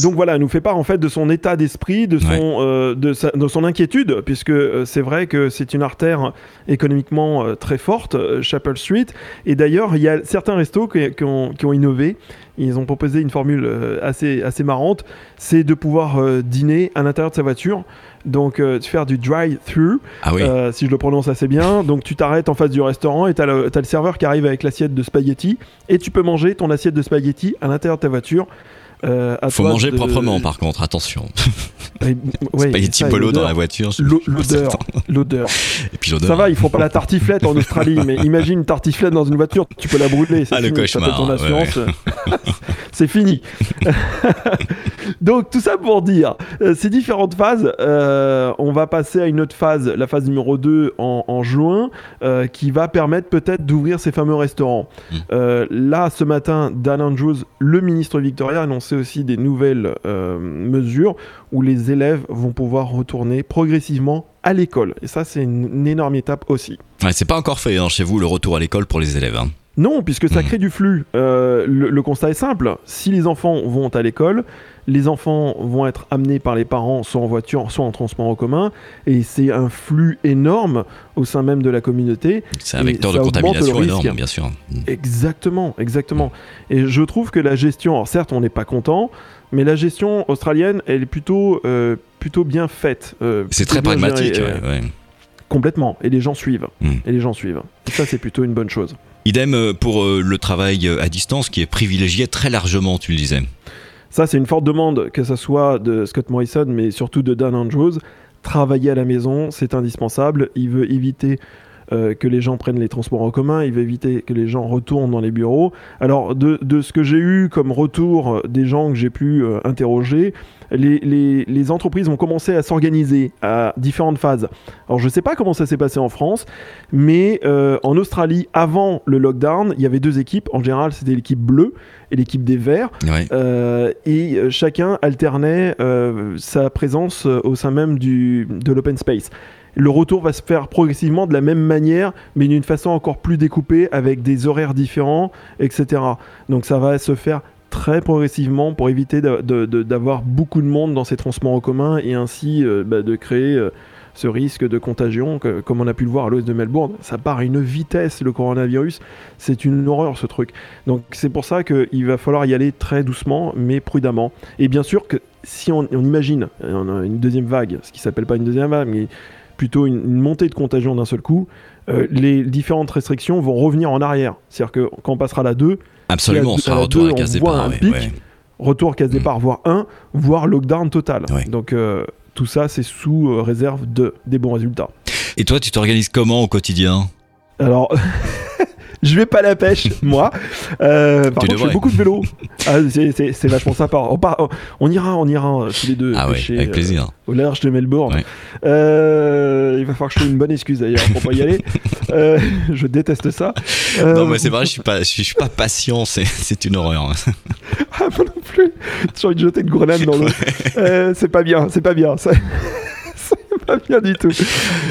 Speaker 3: Donc voilà, elle nous fait part en fait de son état d'esprit, de son,
Speaker 1: Ouais.
Speaker 3: euh, de, sa- de son inquiétude, puisque euh, c'est vrai que c'est une artère économiquement euh, très forte, euh, Chapel Street. Et d'ailleurs, il y a certains restos qui, qui ont, qui ont innové. Ils ont proposé une formule euh, assez, assez marrante, c'est de pouvoir euh, dîner à l'intérieur de sa voiture, donc euh, faire du drive-through,
Speaker 1: Ah oui.
Speaker 3: euh, si je le prononce assez bien. Donc tu t'arrêtes en face du restaurant et tu as, t'as le serveur qui arrive avec l'assiette de spaghettis et tu peux manger ton assiette de spaghettis à l'intérieur de ta voiture Euh, à
Speaker 1: Faut manger
Speaker 3: de-
Speaker 1: proprement, par contre, attention. (laughs)
Speaker 3: Ouais,
Speaker 1: Spaghetti bolo dans la voiture.
Speaker 3: L'odeur, (laughs) l'odeur.
Speaker 1: Et puis l'odeur.
Speaker 3: Ça va, ils font pas la tartiflette en Australie, mais imagine une tartiflette dans une voiture, tu peux la brûler.
Speaker 1: Ah, le
Speaker 3: fini, ça fait
Speaker 1: cauchemar,
Speaker 3: ton
Speaker 1: ouais,
Speaker 3: assurance. (laughs) c'est fini. Donc tout ça pour dire, euh, ces différentes phases, euh, on va passer à une autre phase, la phase numéro 2 en, en juin, euh, qui va permettre peut-être d'ouvrir ces fameux restaurants.
Speaker 1: Mm.
Speaker 3: Euh, là, ce matin, Dan Andrews, le ministre Victoria, a annoncé aussi des nouvelles euh, mesures où les élèves vont pouvoir retourner progressivement à l'école. Et ça, c'est une, une énorme étape aussi.
Speaker 1: Ouais, c'est pas encore fait hein, chez vous le retour à l'école pour les élèves. hein.
Speaker 3: Non, puisque ça
Speaker 1: Mhm.
Speaker 3: crée du flux. Euh, le, le constat est simple. Si les enfants vont à l'école, les enfants vont être amenés par les parents soit en voiture, soit en transport en commun. Et c'est un flux énorme au sein même de la communauté.
Speaker 1: C'est un vecteur de contamination énorme, bien sûr. Mm.
Speaker 3: Exactement, exactement. Et je trouve que la gestion, alors certes, on n'est pas content, mais la gestion australienne, elle est plutôt, euh, plutôt bien faite. euh,
Speaker 1: C'est très pragmatique.
Speaker 3: gérée,
Speaker 1: ouais, ouais.
Speaker 3: Complètement. Et les gens suivent.
Speaker 1: Mm.
Speaker 3: Et les gens suivent. Et ça, c'est plutôt une bonne chose.
Speaker 1: Idem euh, pour le travail à distance qui est privilégié très largement, tu le disais.
Speaker 3: Ça, c'est une forte demande, que ce soit de Scott Morrison, mais surtout de Dan Andrews. Travailler à la maison, c'est indispensable. Il veut éviter euh, que les gens prennent les transports en commun, il veut éviter que les gens retournent dans les bureaux. Alors, de, de ce que j'ai eu comme retour des gens que j'ai pu euh, interroger, les, les- les entreprises ont commencé à s'organiser à différentes phases. Alors, je ne sais pas comment ça s'est passé en France, mais euh, en Australie, avant le lockdown, il y avait deux équipes. En général, c'était l'équipe bleue et l'équipe des verts. Euh, et chacun alternait euh, sa présence au sein même du, de l'open space. Le retour va se faire progressivement de la même manière, mais d'une façon encore plus découpée, avec des horaires différents, etc. Donc ça va se faire très progressivement pour éviter d'avoir beaucoup de monde dans ces transports en commun et ainsi euh, bah, de créer euh, ce risque de contagion, comme on a pu le voir à l'ouest de Melbourne. Ça part à une vitesse, le coronavirus. C'est une horreur ce truc. Donc c'est pour ça qu'il va falloir y aller très doucement, mais prudemment. Et bien sûr que si on, on imagine euh, on a une deuxième vague, ce qui s'appelle pas une deuxième vague, mais plutôt une, une montée de contagion d'un seul coup, euh, les différentes restrictions vont revenir en arrière. C'est-à-dire que quand on passera à la 2,
Speaker 1: Absolument, on sera retour à
Speaker 3: on voit
Speaker 1: départ.
Speaker 3: un
Speaker 1: ouais,
Speaker 3: pic.
Speaker 1: ouais.
Speaker 3: retour casse départ, voire 1, voire lockdown total.
Speaker 1: Ouais.
Speaker 3: Donc euh, tout ça, c'est sous euh, réserve de des bons résultats.
Speaker 1: Et toi, tu t'organises comment au quotidien?
Speaker 3: Alors, (laughs) je vais pas à la pêche, (laughs) moi. Euh, par
Speaker 1: Tu
Speaker 3: contre, je fais beaucoup de vélo. Ah, c'est- vachement sympa. On, part- on ira, on ira euh, tous les deux
Speaker 1: Ah ouais, avec
Speaker 3: euh,
Speaker 1: plaisir.
Speaker 3: au large de Melbourne.
Speaker 1: Ouais.
Speaker 3: Euh, il va falloir que je trouve une bonne excuse d'ailleurs pour pas y aller. (laughs) Euh, je déteste ça. Euh,
Speaker 1: Non, mais c'est vrai, je suis pas, je suis, pas patient, c'est, une horreur.
Speaker 3: Ah, moi non plus. J'ai envie de jeter une grenade (laughs) dans l'eau. Euh, c'est pas bien, c'est pas bien. ça- (laughs) pas bien du tout.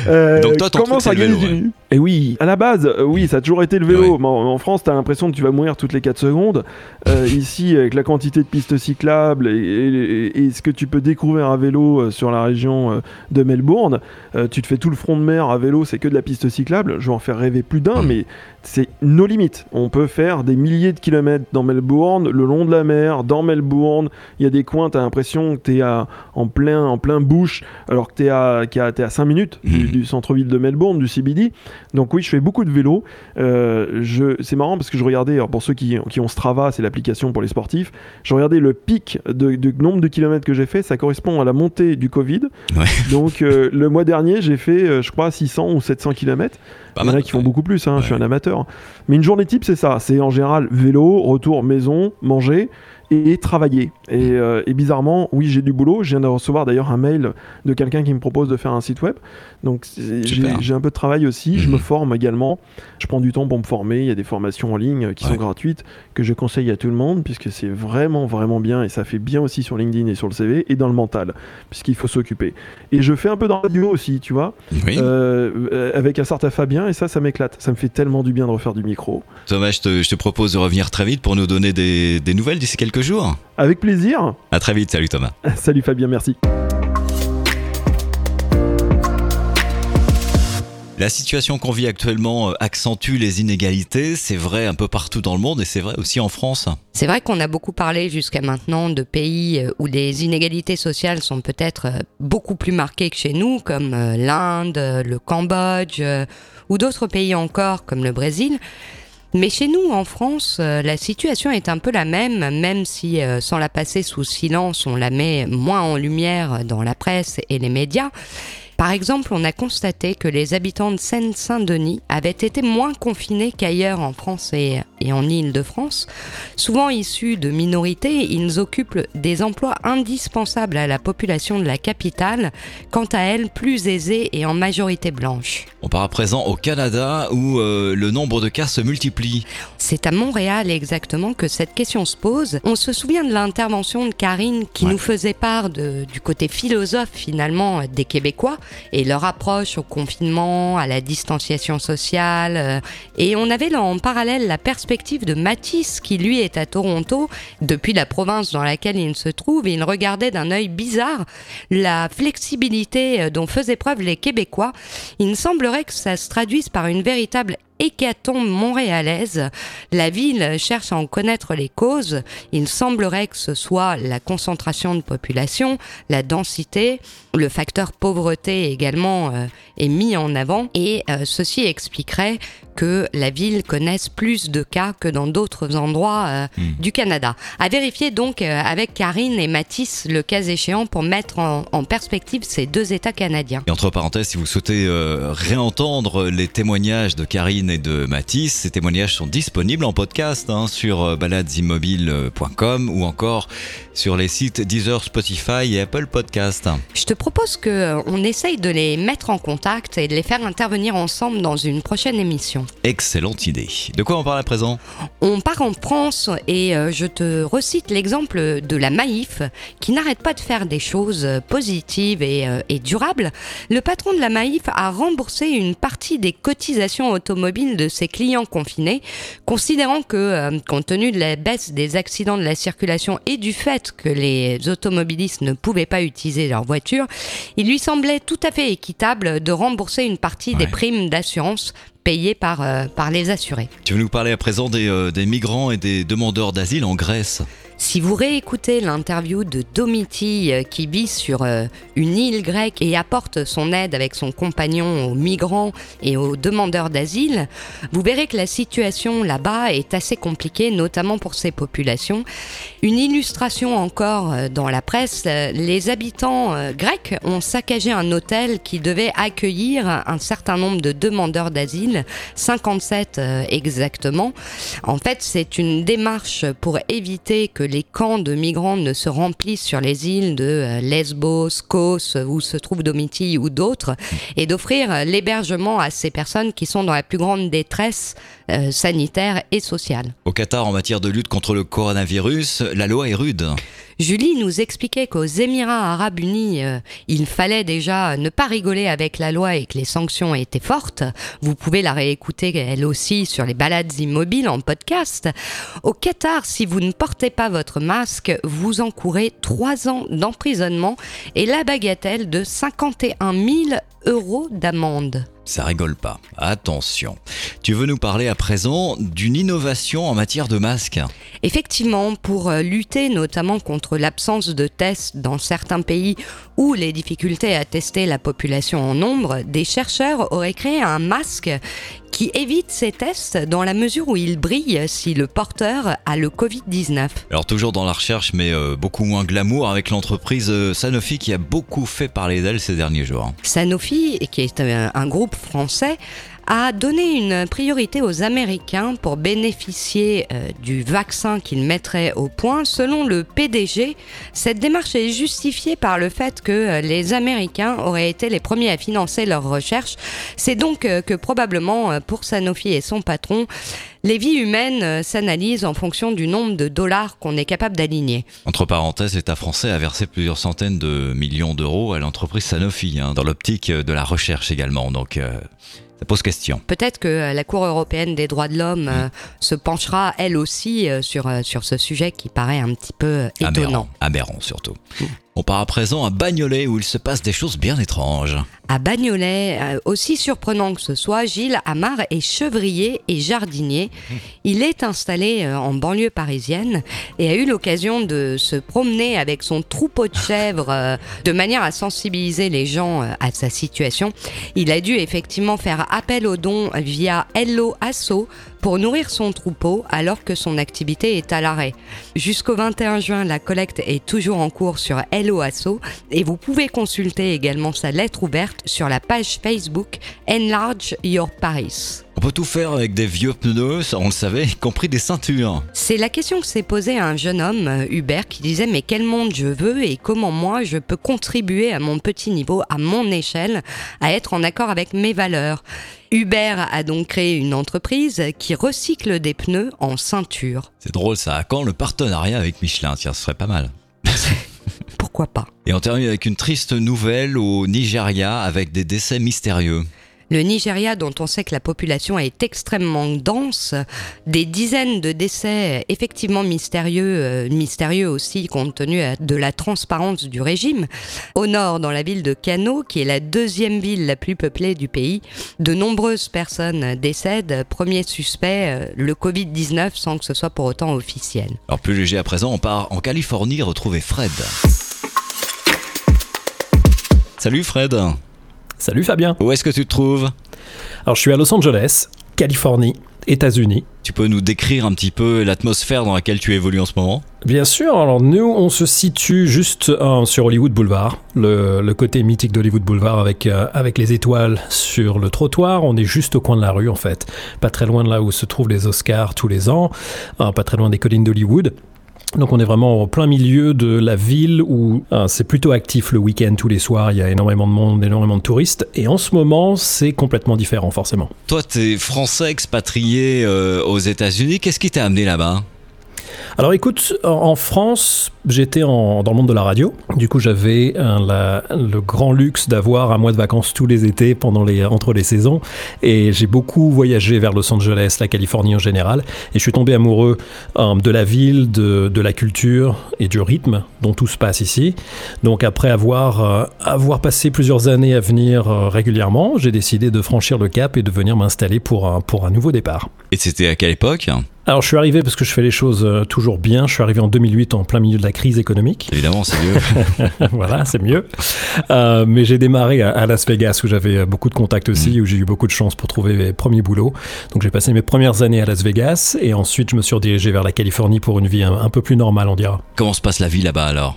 Speaker 3: Euh,
Speaker 1: Donc toi, ton
Speaker 3: comment s'organise
Speaker 1: vélo,
Speaker 3: une- Eh oui, à la base, euh, oui, ça a toujours été le vélo. Mais en, en France, t'as l'impression que tu vas mourir toutes les 4 secondes. Euh, ici, avec la quantité de pistes cyclables et, et- et ce que tu peux découvrir à vélo sur la région de Melbourne, euh, tu te fais tout le front de mer à vélo, c'est que de la piste cyclable. Je vais en faire rêver plus d'un, mais c'est nos limites. On peut faire des milliers de kilomètres dans Melbourne, le long de la mer, dans Melbourne. Il y a des coins, tu as l'impression que tu es en plein, en plein bush, alors que tu es à, t'es à 5 minutes du,
Speaker 1: Mhm.
Speaker 3: du centre-ville de Melbourne, du CBD. Donc oui, je fais beaucoup de vélo. Euh, c'est marrant parce que je regardais, alors pour ceux qui, qui ont Strava, c'est l'application pour les sportifs, je regardais le pic de, de nombre de kilomètres que j'ai fait, ça correspond à la montée du Covid.
Speaker 1: Ouais.
Speaker 3: Donc euh, le mois dernier, j'ai fait, euh, je crois, 600 ou 700 kilomètres.
Speaker 1: Pas
Speaker 3: Il y en a qui font beaucoup plus, hein, je suis un amateur. Mais une journée type, c'est ça. C'est en général vélo, retour maison, manger et travailler. Et, euh, et bizarrement, oui, j'ai du boulot. Je viens de recevoir d'ailleurs un mail de quelqu'un qui me propose de faire un site web. Donc j'ai un peu de travail aussi. Je
Speaker 1: Mhm.
Speaker 3: me forme également. Je prends du temps pour me former. Il y a des formations en ligne qui sont gratuites que je conseille à tout le monde puisque c'est vraiment, vraiment bien et ça fait bien aussi sur LinkedIn et sur le CV et dans le mental puisqu'il faut s'occuper. Et je fais un peu de radio aussi, tu vois.
Speaker 1: Oui.
Speaker 3: Euh, avec un certain Fabien et ça ça m'éclate ça me fait tellement du bien de refaire du micro
Speaker 1: Thomas, je te, je te propose de revenir très vite pour nous donner des, des nouvelles d'ici quelques
Speaker 3: avec plaisir
Speaker 1: À très vite, salut Thomas. (laughs)
Speaker 3: salut Fabien merci
Speaker 1: La situation qu'on vit actuellement euh, accentue les inégalités, c'est vrai un peu partout dans le monde et c'est vrai aussi en France.
Speaker 2: C'est vrai qu'on a beaucoup parlé jusqu'à maintenant de pays euh, où les inégalités sociales sont peut-être euh, beaucoup plus marquées que chez nous, comme l'Inde, le Cambodge ou d'autres pays encore comme le Brésil. Mais chez nous, en France, euh, la situation est un peu la même, même si euh, sans la passer sous silence, on la met moins en lumière dans la presse et les médias. Par exemple, on a constaté que les habitants de Seine-Saint-Denis avaient été moins confinés qu'ailleurs en France et, et en Île-de-France. Souvent issus de minorités, ils occupent des emplois indispensables à la population de la capitale, quant à elle plus aisée et en majorité blanche.
Speaker 1: On part à présent au Canada où euh, le nombre de cas se multiplie.
Speaker 2: C'est à Montréal exactement que cette question se pose. On se souvient de l'intervention de Karine qui
Speaker 1: Ouais.
Speaker 2: nous faisait part de- du côté philosophe finalement des Québécois et leur approche au confinement, à la distanciation sociale. euh, et on avait là en parallèle la perspective de Matisse qui lui est à Toronto depuis la province dans laquelle il se trouve. Il regardait d'un œil bizarre la flexibilité euh, dont faisaient preuve les Québécois. Il semblerait que ça se traduise par une véritable hécatombe montréalaise. La ville cherche à en connaître les causes. Il semblerait que ce soit la concentration de population, la densité, le facteur pauvreté également euh, est mis en avant et euh, ceci expliquerait que la ville connaisse plus de cas que dans d'autres endroits euh,
Speaker 1: Hmm.
Speaker 2: du Canada. À vérifier donc avec Karine et Matisse le cas échéant pour mettre en, en perspective ces deux États canadiens.
Speaker 1: Et entre parenthèses, si vous souhaitez réentendre les témoignages de Karine et de Mathis, ces témoignages sont disponibles en podcast hein, sur euh, baladesimmobiles.com ou encore sur les sites Deezer, Spotify et Apple Podcast.
Speaker 2: Je te propose que euh, essaye de les mettre en contact et de les faire intervenir ensemble dans une prochaine émission.
Speaker 1: Excellente idée. De quoi on parle à présent?
Speaker 2: On part en France et euh, je te recite l'exemple de la Maïf qui n'arrête pas de faire des choses positives et, et durables. Le patron de la Maïf a remboursé une partie des cotisations automobiles de ses clients confinés, considérant que, euh, compte tenu de la baisse des accidents de la circulation et du fait que les automobilistes ne pouvaient pas utiliser leur voiture, il lui semblait tout à fait équitable de rembourser une partie des primes d'assurance payées par, euh, par les assurés.
Speaker 1: Tu veux nous parler à présent des, euh, des migrants et des demandeurs d'asile en Grèce?
Speaker 2: Si vous réécoutez l'interview de Domiti euh, qui vit sur euh, une île grecque et apporte son aide avec son compagnon aux migrants et aux demandeurs d'asile, vous verrez que la situation là-bas est assez compliquée, notamment pour ces populations. Une illustration encore euh, dans la presse, les habitants grecs ont saccagé un hôtel qui devait accueillir un certain nombre de demandeurs d'asile, 57 euh, exactement. En fait, c'est une démarche pour éviter que les camps de migrants ne se remplissent sur les îles de euh, Lesbos, Kos, où se trouve Domiti ou d'autres, et d'offrir l'hébergement à ces personnes qui sont dans la plus grande détresse euh, sanitaire et sociale.
Speaker 1: Au Qatar, en matière de lutte contre le coronavirus, la loi est rude.
Speaker 2: Julie nous expliquait qu'aux Émirats arabes unis, euh, il fallait déjà ne pas rigoler avec la loi et que les sanctions étaient fortes. Vous pouvez la réécouter elle aussi sur les balades immobiles en podcast. Au Qatar, si vous ne portez pas votre masque, vous encourez trois ans d'emprisonnement et la bagatelle de 51 000 euros d'amende.
Speaker 1: Ça rigole pas. Attention. Tu veux nous parler à présent d'une innovation en matière de masques
Speaker 2: Effectivement, pour euh, lutter notamment contre l'absence de tests dans certains pays ou les difficultés à tester la population en nombre, des chercheurs auraient créé un masque qui évite ces tests dans la mesure où il brille si le porteur a le Covid-19.
Speaker 1: Alors toujours dans la recherche, mais euh, beaucoup moins glamour avec l'entreprise euh, Sanofi qui a beaucoup fait parler d'elle ces derniers jours.
Speaker 2: Sanofi, qui est un, un groupe français, a donné une priorité aux Américains pour bénéficier euh, du vaccin qu'ils mettraient au point. Selon le PDG, cette démarche est justifiée par le fait que euh, les Américains auraient été les premiers à financer leurs recherches. C'est donc euh, que probablement pour Sanofi et son patron, les vies humaines s'analysent en fonction du nombre de dollars qu'on est capable d'aligner.
Speaker 1: Entre parenthèses, l'État français a versé plusieurs centaines de millions d'euros à l'entreprise Sanofi, hein, dans l'optique de la recherche également. Donc pose question.
Speaker 2: Peut-être que euh, la Cour européenne des droits de l'homme euh, se penchera elle aussi euh, sur, sur ce sujet qui paraît un petit peu étonnant.
Speaker 1: Aberrant, aberrant surtout. On part à présent à Bagnolet où il se passe des choses bien étranges.
Speaker 2: À Bagnolet, euh, aussi surprenant que ce soit, Gilles Amar est chevrier et jardinier. (laughs) Il est installé euh, en banlieue parisienne et a eu l'occasion de se promener avec son troupeau de chèvres euh, de manière à sensibiliser les gens à sa situation. Il a dû effectivement faire appel aux dons via Hello Asso pour nourrir son troupeau alors que son activité est à l'arrêt. Jusqu'au 21 juin, la collecte est toujours en cours sur Hello et vous pouvez consulter également sa lettre ouverte sur la page Facebook Enlarge Your Paris.
Speaker 1: On peut tout faire avec des vieux pneus, on le savait, y compris des ceintures.
Speaker 2: C'est la question que s'est posée un jeune homme, Hubert, qui disait mais quel monde je veux et comment moi je peux contribuer à mon petit niveau, à mon échelle, à être en accord avec mes valeurs. Hubert a donc créé une entreprise qui recycle des pneus en ceinture.
Speaker 1: C'est drôle ça, quand le partenariat avec Michelin, tiens, ce serait pas mal. (laughs)
Speaker 2: Pourquoi pas?
Speaker 1: Et on termine avec une triste nouvelle au Nigeria avec des décès mystérieux.
Speaker 2: Le Nigeria, dont on sait que la population est extrêmement dense, des dizaines de décès effectivement mystérieux, euh, mystérieux aussi compte tenu euh, de la transparence du régime. Au nord, dans la ville de Kano, qui est la deuxième ville la plus peuplée du pays, de nombreuses personnes décèdent. Premier suspect, euh, le Covid-19, sans que ce soit pour autant officiel.
Speaker 1: Alors plus léger à présent, on part en Californie retrouver Fred. Salut Fred.
Speaker 6: Salut Fabien.
Speaker 1: Où est-ce que tu te trouves?
Speaker 6: Alors je suis à Los Angeles, Californie, États-Unis.
Speaker 1: Tu peux nous décrire un petit peu l'atmosphère dans laquelle tu évolues en ce moment?
Speaker 6: Bien sûr, alors nous on se situe juste euh, sur Hollywood Boulevard, le, le côté mythique d'Hollywood Boulevard avec, euh, avec les étoiles sur le trottoir. On est juste au coin de la rue en fait, pas très loin de là où se trouvent les Oscars tous les ans, euh, pas très loin des collines d'Hollywood. Donc on est vraiment au plein milieu de la ville où euh, c'est plutôt actif le week-end tous les soirs, il y a énormément de monde, énormément de touristes, et en ce moment c'est complètement différent forcément.
Speaker 1: Toi, tu es français expatrié euh, aux États-Unis. Qu'est-ce qui t'a amené là-bas?
Speaker 6: Alors écoute, en- en France, j'étais dans le monde de la radio, du coup j'avais le grand luxe d'avoir un mois de vacances tous les étés pendant les, entre les saisons, et j'ai beaucoup voyagé vers Los Angeles, la Californie en général, et je suis tombé amoureux euh, de la ville, de, de la culture et du rythme dont tout se passe ici. Donc après avoir, euh, avoir passé plusieurs années à venir euh, régulièrement, j'ai décidé de franchir le cap et de venir m'installer pour un, pour un nouveau départ.
Speaker 1: Et c'était à quelle époque?
Speaker 6: Alors je suis arrivé parce que je fais les choses toujours bien, je suis arrivé en 2008 en plein milieu de la crise économique.
Speaker 1: Évidemment, c'est mieux. (laughs)
Speaker 6: voilà, c'est mieux. Euh, mais j'ai démarré à, à Las Vegas où j'avais euh, beaucoup de contacts aussi, où j'ai eu beaucoup de chance pour trouver mes premiers boulots. Donc j'ai passé mes premières années à Las Vegas et ensuite je me suis redirigé vers la Californie pour une vie un, un peu plus normale, on dira.
Speaker 1: Comment se passe la vie là-bas alors?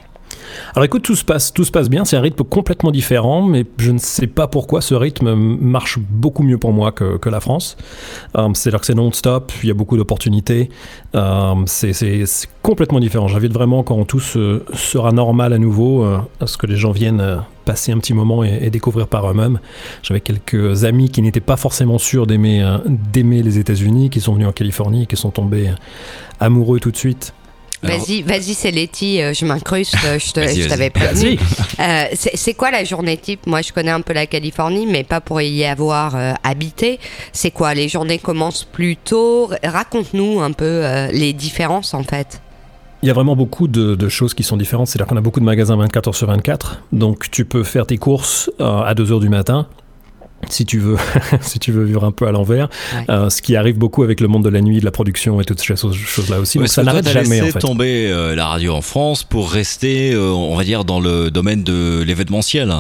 Speaker 6: Alors écoute, tout se passe, tout se passe bien. C'est un rythme complètement différent, mais je ne sais pas pourquoi ce rythme marche beaucoup mieux pour moi que, la France. Euh, C'est-à-dire que c'est non-stop, il y a beaucoup d'opportunités. Euh, c'est complètement différent. J'invite vraiment quand tout se- sera normal à nouveau, euh, à ce que les gens viennent passer un petit moment et, et découvrir par eux-mêmes. J'avais quelques amis qui n'étaient pas forcément sûrs d'aimer les États-Unis, qui sont venus en Californie qui sont tombés amoureux tout de suite.
Speaker 2: Vas-y, vas-y, c'est Letty, euh, je m'incruste, euh, je t'avais prévenu.
Speaker 6: Vas-y.
Speaker 2: Euh, c'est c'est quoi la journée type? Moi, je connais un peu la Californie, mais pas pour y avoir euh, habité. C'est quoi? Les journées commencent plus tôt? Raconte-nous un peu euh, les différences, en fait.
Speaker 6: Il y a vraiment beaucoup de, de choses qui sont différentes. C'est-à-dire qu'on a beaucoup de magasins 24 heures sur 24. Donc tu peux faire tes courses euh, à 2 heures du matin. Si tu veux, (laughs) si tu veux vivre un peu à l'envers,
Speaker 2: Ouais.
Speaker 6: Euh, ce qui arrive beaucoup avec le monde de la nuit, de la production et toutes ces choses- choses-là aussi. Donc
Speaker 1: Est-ce
Speaker 6: ça n'arrête jamais en fait.
Speaker 1: tomber euh, la radio en France pour rester, euh, on va dire, dans le domaine de l'événementiel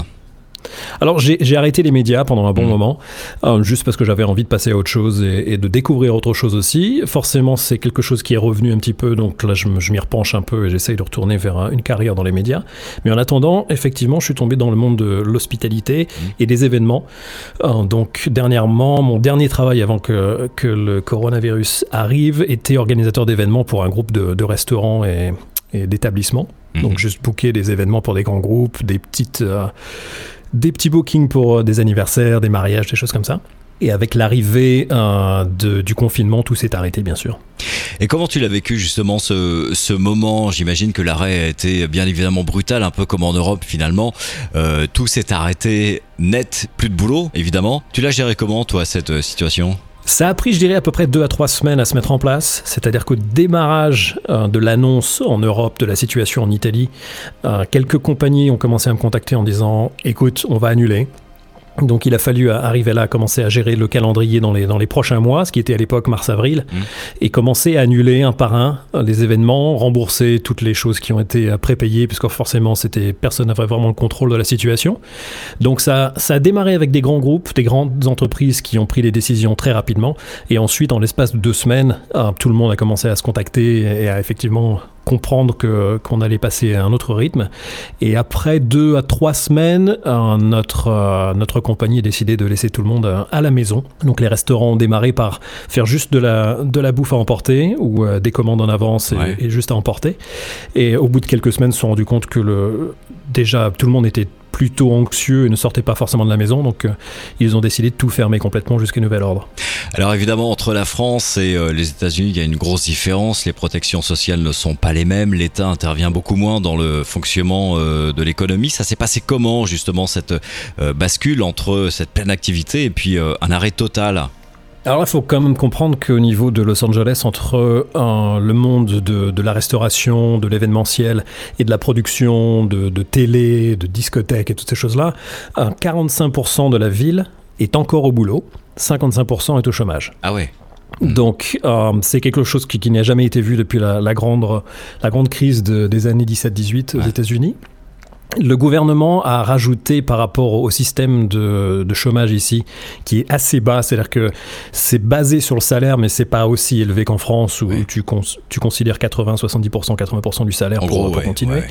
Speaker 6: Alors j'ai arrêté les médias pendant un bon
Speaker 1: Mhm.
Speaker 6: moment, euh, juste parce que j'avais envie de passer à autre chose et, et de découvrir autre chose aussi. Forcément, c'est quelque chose qui est revenu un petit peu, donc là je, m'y repenche un peu et j'essaye de retourner vers un- une carrière dans les médias. Mais en attendant, effectivement, je suis tombé dans le monde de l'hospitalité et des événements. Euh, donc dernièrement, mon dernier travail avant que, que le coronavirus arrive était organisateur d'événements pour un groupe de, de restaurants et, et d'établissements. Donc
Speaker 1: Mhm.
Speaker 6: juste booker des événements pour des grands groupes, des petites, euh, des petits bookings pour euh, des anniversaires, des mariages, des choses comme ça. Et avec l'arrivée euh, du confinement, tout s'est arrêté, bien sûr.
Speaker 1: Et comment tu l'as vécu justement ce, ce moment? J'imagine que l'arrêt a été bien évidemment brutal, un peu comme en Europe finalement. Euh, tout s'est arrêté net, plus de boulot évidemment. Tu l'as géré comment toi cette situation?
Speaker 6: Ça a pris, je dirais, à peu près deux à trois semaines à se mettre en place. C'est-à-dire qu'au démarrage euh, de l'annonce en Europe de la situation en Italie, euh, quelques compagnies ont commencé à me contacter en disant "Écoute, on va annuler." Donc il a fallu arriver là, commencer à gérer le calendrier dans les, dans les prochains mois, ce qui était à l'époque mars-avril, mmh. et commencer à annuler un par un les événements, rembourser toutes les choses qui ont été prépayées, puisque forcément c'était personne n'avait vraiment le contrôle de la situation. Donc ça, ça a démarré avec des grands groupes, des grandes entreprises qui ont pris les décisions très rapidement, et ensuite en l'espace de deux semaines, tout le monde a commencé à se contacter et à effectivement comprendre que qu'on allait passer à un autre rythme. Et après deux à trois semaines, euh, notre euh, notre compagnie a décidé de laisser tout le monde euh, à la maison. Donc les restaurants ont démarré par faire juste de la de la bouffe à emporter ou des commandes en avance et, et, juste à emporter. Et au bout de quelques semaines, se sont rendus compte que le déjà tout le monde était plutôt anxieux et ne sortaient pas forcément de la maison. Donc, euh, ils ont décidé de tout fermer complètement jusqu'à nouvel ordre.
Speaker 1: Alors, évidemment, entre la France et euh, les États-Unis, il y a une grosse différence. Les protections sociales ne sont pas les mêmes. L'État intervient beaucoup moins dans le fonctionnement euh, de l'économie. Ça s'est passé comment, justement, cette bascule entre cette pleine activité et puis un arrêt total?
Speaker 6: Alors il faut quand même comprendre qu'au niveau de Los Angeles, entre euh, le monde de, la restauration, de l'événementiel et de la production de, télé, de discothèques et toutes ces choses-là, 45% de la ville est encore au boulot, 55% est au chômage.
Speaker 1: Ah ouais
Speaker 6: donc, euh, c'est quelque chose qui, n'a jamais été vu depuis la, grande, la grande crise des années 17-18 aux États-Unis. Le gouvernement a rajouté par rapport au système de, chômage ici, qui est assez bas, c'est-à-dire que c'est basé sur le salaire, mais c'est pas aussi élevé qu'en France où tu, tu, considères 80, 70%, 80% du salaire pour, continuer.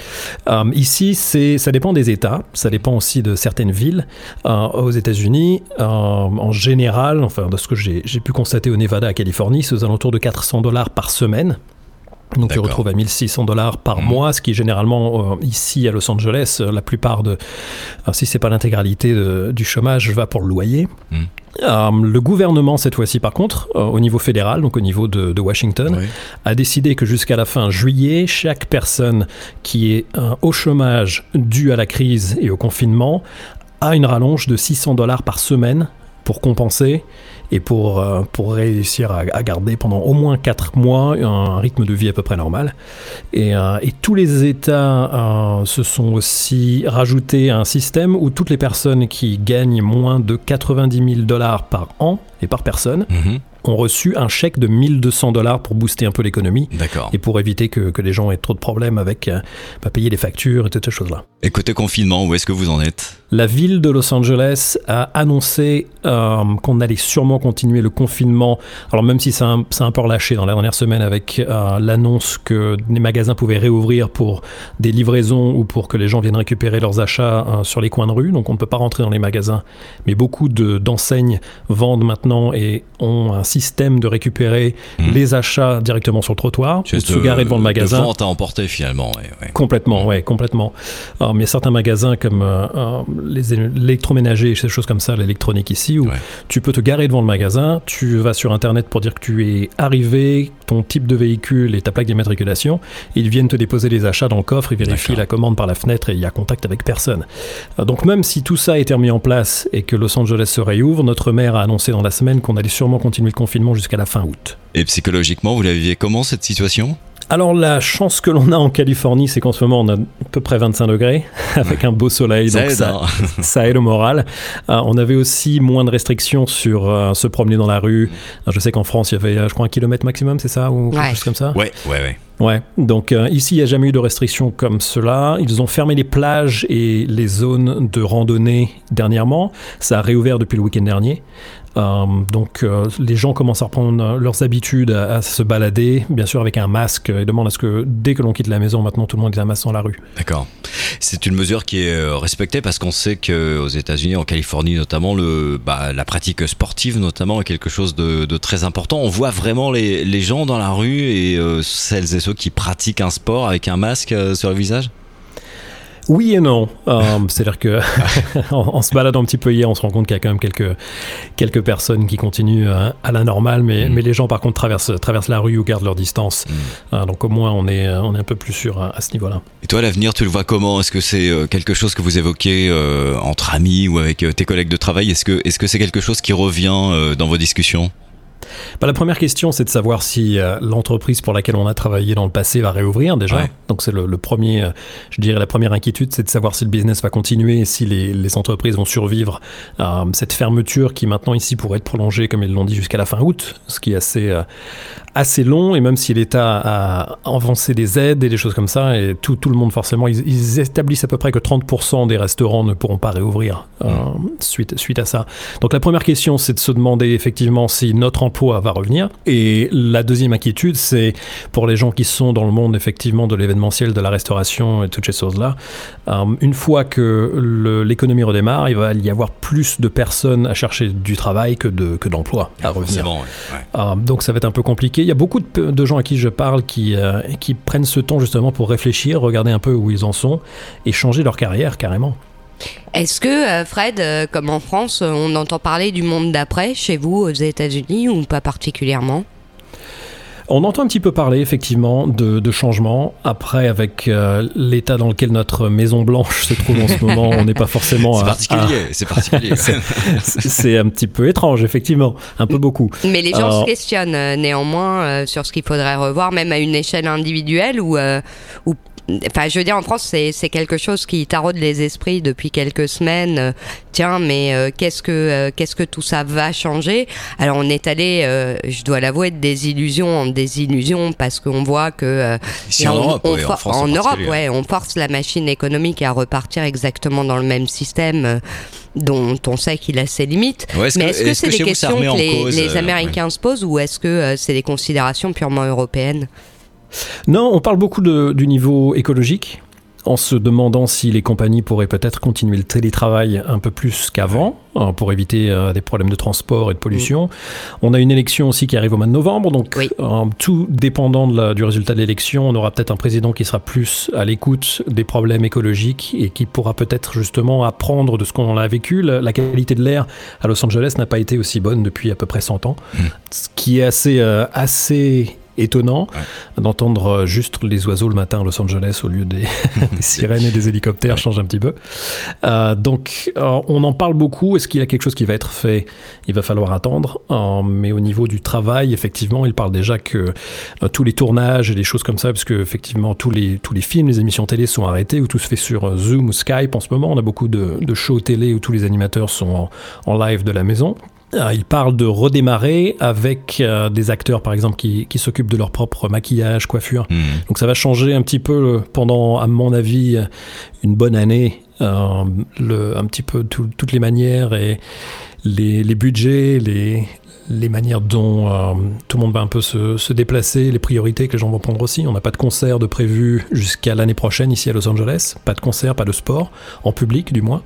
Speaker 6: Euh, ici, c'est, ça dépend des États, ça dépend aussi de certaines villes. Euh, aux États-Unis, euh, en général, enfin de ce que j'ai pu constater au Nevada, à Californie, c'est aux alentours de 400 dollars par semaine. Donc tu retrouves à 1600 dollars par mmh. mois, ce qui est généralement euh, ici à Los Angeles, euh, la plupart de, euh, si c'est pas l'intégralité du chômage, va pour le loyer. Mmh. le gouvernement, cette fois-ci, par contre, au niveau fédéral, donc au niveau de, Washington, a décidé que jusqu'à la fin juillet, chaque personne qui est au chômage dû à la crise et au confinement a une rallonge de 600 dollars par semaine pour compenser et pour, euh, pour réussir à, garder pendant au moins 4 mois un rythme de vie à peu près normal. Et, euh, et tous les États euh, se sont aussi rajoutés à un système où toutes les personnes qui gagnent moins de 90 000 dollars par an et par personne mhm ont reçu un chèque de 1200 dollars pour booster un peu l'économie.
Speaker 1: D'accord.
Speaker 6: Et pour éviter que, que, les gens aient trop de problèmes avec euh, bah, payer les factures et toutes ces choses-là.
Speaker 1: Et côté confinement, où est-ce que vous en êtes?
Speaker 6: La ville de Los Angeles a annoncé euh, qu'on allait sûrement continuer le confinement. Alors même si c'est un, un, peu relâché dans la dernière semaine avec euh, l'annonce que les magasins pouvaient réouvrir pour des livraisons ou pour que les gens viennent récupérer leurs achats sur les coins de rue. Donc on ne peut pas rentrer dans les magasins. Mais beaucoup d'enseignes vendent maintenant et ont un système de récupérer hmm. les achats directement sur le trottoir, ou de se garer devant le magasin.
Speaker 1: De vente à emporter finalement.
Speaker 6: Complètement, ouais, complètement. Alors, mais certains magasins comme les électroménagers, ces choses comme ça, l'électronique ici, où tu peux te garer devant le magasin, tu vas sur Internet pour dire que tu es arrivé, ton type de véhicule et ta plaque d'immatriculation, ils viennent te déposer les achats dans le coffre, ils vérifient la commande par la fenêtre et il y a contact avec personne. Euh, donc même si tout ça a été mis en place et que Los Angeles se réouvre, notre maire a annoncé dans la semaine qu'on allait sûrement continuer le confinement jusqu'à la fin août.
Speaker 1: Et psychologiquement, vous la viviez comment cette situation?
Speaker 6: Alors la chance que l'on a en Californie, c'est qu'en ce moment on a à peu près 25 degrés (laughs) avec un beau soleil,
Speaker 1: ça
Speaker 6: donc
Speaker 1: aide,
Speaker 6: ça,
Speaker 1: hein. (laughs)
Speaker 6: ça, aide au moral. Euh, on avait aussi moins de restrictions sur euh, se promener dans la rue. Euh, je sais qu'en France il y avait, je crois, un kilomètre maximum, c'est ça ou quelque chose comme ça?
Speaker 1: Ouais, ouais, ouais.
Speaker 6: Ouais, donc ici il n'y a jamais eu de restrictions comme cela. Ils ont fermé les plages et les zones de randonnée dernièrement. Ça a réouvert depuis le week-end dernier. Euh, donc euh, les gens commencent à reprendre leurs habitudes à, se balader, bien sûr avec un masque, et demandent à ce que dès que l'on quitte la maison, maintenant tout le monde ait un masque dans la rue.
Speaker 1: D'accord. C'est une mesure qui est euh, respectée parce qu'on sait qu'aux États-Unis, en Californie notamment, bah, la pratique sportive notamment est quelque chose de, très important. On voit vraiment les, les, gens dans la rue et celles et ceux qui pratiquent un sport avec un masque sur le visage?
Speaker 6: Oui et non. Euh, (laughs) c'est-à-dire que (laughs) en, se baladant un petit peu hier, on se rend compte qu'il y a quand même quelques, quelques personnes qui continuent euh, à, la normale, mais, mm. mais les gens par contre traversent, traversent la rue ou gardent leur distance. Mm. Euh, donc au moins on est, on est un peu plus sûr à, ce niveau-là.
Speaker 1: Et toi, l'avenir, tu le vois comment? Est-ce que c'est quelque chose que vous évoquez entre amis ou avec tes collègues de travail? Est-ce que c'est -ce que c'est quelque chose qui revient dans vos discussions?
Speaker 6: Bah, La première question, c'est de savoir si euh, l'entreprise pour laquelle on a travaillé dans le passé va réouvrir déjà.
Speaker 1: Ouais.
Speaker 6: Donc c'est le, le premier, euh, je dirais la première inquiétude, c'est de savoir si le business va continuer et si les, les entreprises vont survivre à cette fermeture qui maintenant ici pourrait être prolongée, comme ils l'ont dit, jusqu'à la fin août, ce qui est assez, euh, assez long. Et même si l'État a avancé des aides et des choses comme ça, et tout, tout le monde forcément, ils, ils établissent à peu près que 30% des restaurants ne pourront pas réouvrir euh, suite, suite à ça. Donc la première question, c'est de se demander effectivement si notre emploi va revenir. Et la deuxième inquiétude, c'est pour les gens qui sont dans le monde effectivement de l'événementiel, de la restauration et toutes ces choses-là. euh, une fois que l'économie redémarre, il va y avoir plus de personnes à chercher du travail que de que d'emplois à revenir.
Speaker 1: Ouais.
Speaker 6: Ah, donc ça va être un peu compliqué. Il y a beaucoup de, gens à qui je parle qui, euh, qui prennent ce temps justement pour réfléchir, regarder un peu où ils en sont et changer leur carrière carrément.
Speaker 2: Est-ce que, euh, Fred, euh, comme en France, on entend parler du monde d'après chez vous aux États-Unis ou pas particulièrement?
Speaker 6: On entend un petit peu parler effectivement de, de changements. Après, avec euh, l'état dans lequel notre Maison Blanche se trouve en ce (laughs) moment, on n'est pas forcément.
Speaker 1: C'est
Speaker 6: à-
Speaker 1: particulier, c'est particulier. (laughs)
Speaker 6: c'est- un petit peu étrange, effectivement, un peu beaucoup.
Speaker 2: Mais les gens
Speaker 6: Alors-
Speaker 2: se questionnent euh, néanmoins euh, sur ce qu'il faudrait revoir, même à une échelle individuelle ou. Enfin, je veux dire, en France, c'est quelque chose qui taraude les esprits depuis quelques semaines. Euh, tiens, mais euh, qu'est-ce que euh, qu'est-ce que tout ça va changer? Alors, on est allé, euh, je dois l'avouer, de désillusion en désillusion parce qu'on voit que
Speaker 1: Ici en
Speaker 2: on-
Speaker 1: Europe,
Speaker 2: on
Speaker 1: en
Speaker 2: for-
Speaker 1: France
Speaker 2: en Europe, ouais, on force la machine économique à repartir exactement dans le même système dont on sait qu'il a ses limites.
Speaker 1: Ouais,
Speaker 2: Mais est-ce que c'est des questions que les,
Speaker 1: cause,
Speaker 2: les Américains se posent ou est-ce que c'est des considérations purement européennes?
Speaker 6: Non, on parle beaucoup de- du niveau écologique, en se demandant si les compagnies pourraient peut-être continuer le télétravail un peu plus qu'avant, hein, pour éviter euh, des problèmes de transport et de pollution. On a une élection aussi qui arrive au mois de novembre, donc
Speaker 2: Oui.
Speaker 6: euh, tout dépendant de la- du résultat de l'élection, on aura peut-être un président qui sera plus à l'écoute des problèmes écologiques et qui pourra peut-être justement apprendre de ce qu'on a vécu. La, la qualité de l'air à Los Angeles n'a pas été aussi bonne depuis à peu près 100 ans, ce qui est assez, euh, assez étonnant d'entendre euh, juste les oiseaux le matin à Los Angeles au lieu des, (laughs) des sirènes et des hélicoptères change un petit peu. Euh, donc euh, on en parle beaucoup. Est-ce qu'il y a quelque chose qui va être fait? Il va falloir attendre. Euh, mais au niveau du travail, effectivement, il parle déjà que euh, tous les tournages et des choses comme ça, parce que effectivement tous les tous les films, les émissions télé sont arrêtés ou tout se fait sur Zoom ou Skype en ce moment. On a beaucoup de, de shows télé où tous les animateurs sont en, en live de la maison. Euh, Il parle de redémarrer avec euh, des acteurs, par exemple, qui, qui s'occupent de leur propre maquillage, coiffure.
Speaker 1: Hmm.
Speaker 6: Donc ça va changer un petit peu euh, pendant, à mon avis, une bonne année, euh, le, un petit peu tout- toutes les manières et les, les budgets, les, les manières dont euh, tout le monde va un peu se, se déplacer, les priorités que les gens vont prendre aussi. On n'a pas de concert de prévu jusqu'à l'année prochaine ici à Los Angeles. Pas de concert, pas de sport, en public du moins.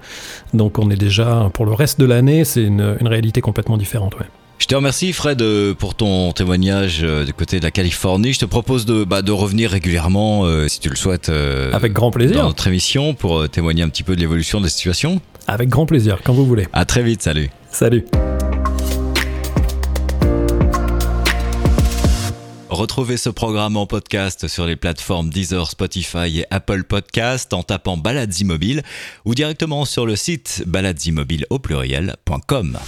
Speaker 6: Donc on est déjà, pour le reste de l'année, c'est une, une réalité complètement différente. Ouais.
Speaker 1: Je te remercie Fred euh, pour ton témoignage euh, du côté de la Californie. Je te propose de, bah, de revenir régulièrement, euh, si tu le souhaites, euh,
Speaker 6: Avec grand
Speaker 1: dans
Speaker 6: plaisir.
Speaker 1: notre émission pour témoigner un petit peu de l'évolution de la situation.
Speaker 6: Avec grand plaisir, quand vous voulez.
Speaker 1: À très vite, salut.
Speaker 6: Salut.
Speaker 1: Retrouvez ce programme en podcast sur les plateformes Deezer, Spotify et Apple Podcast en tapant Balades Immobiles ou directement sur le site baladesimmobiles au pluriel.com.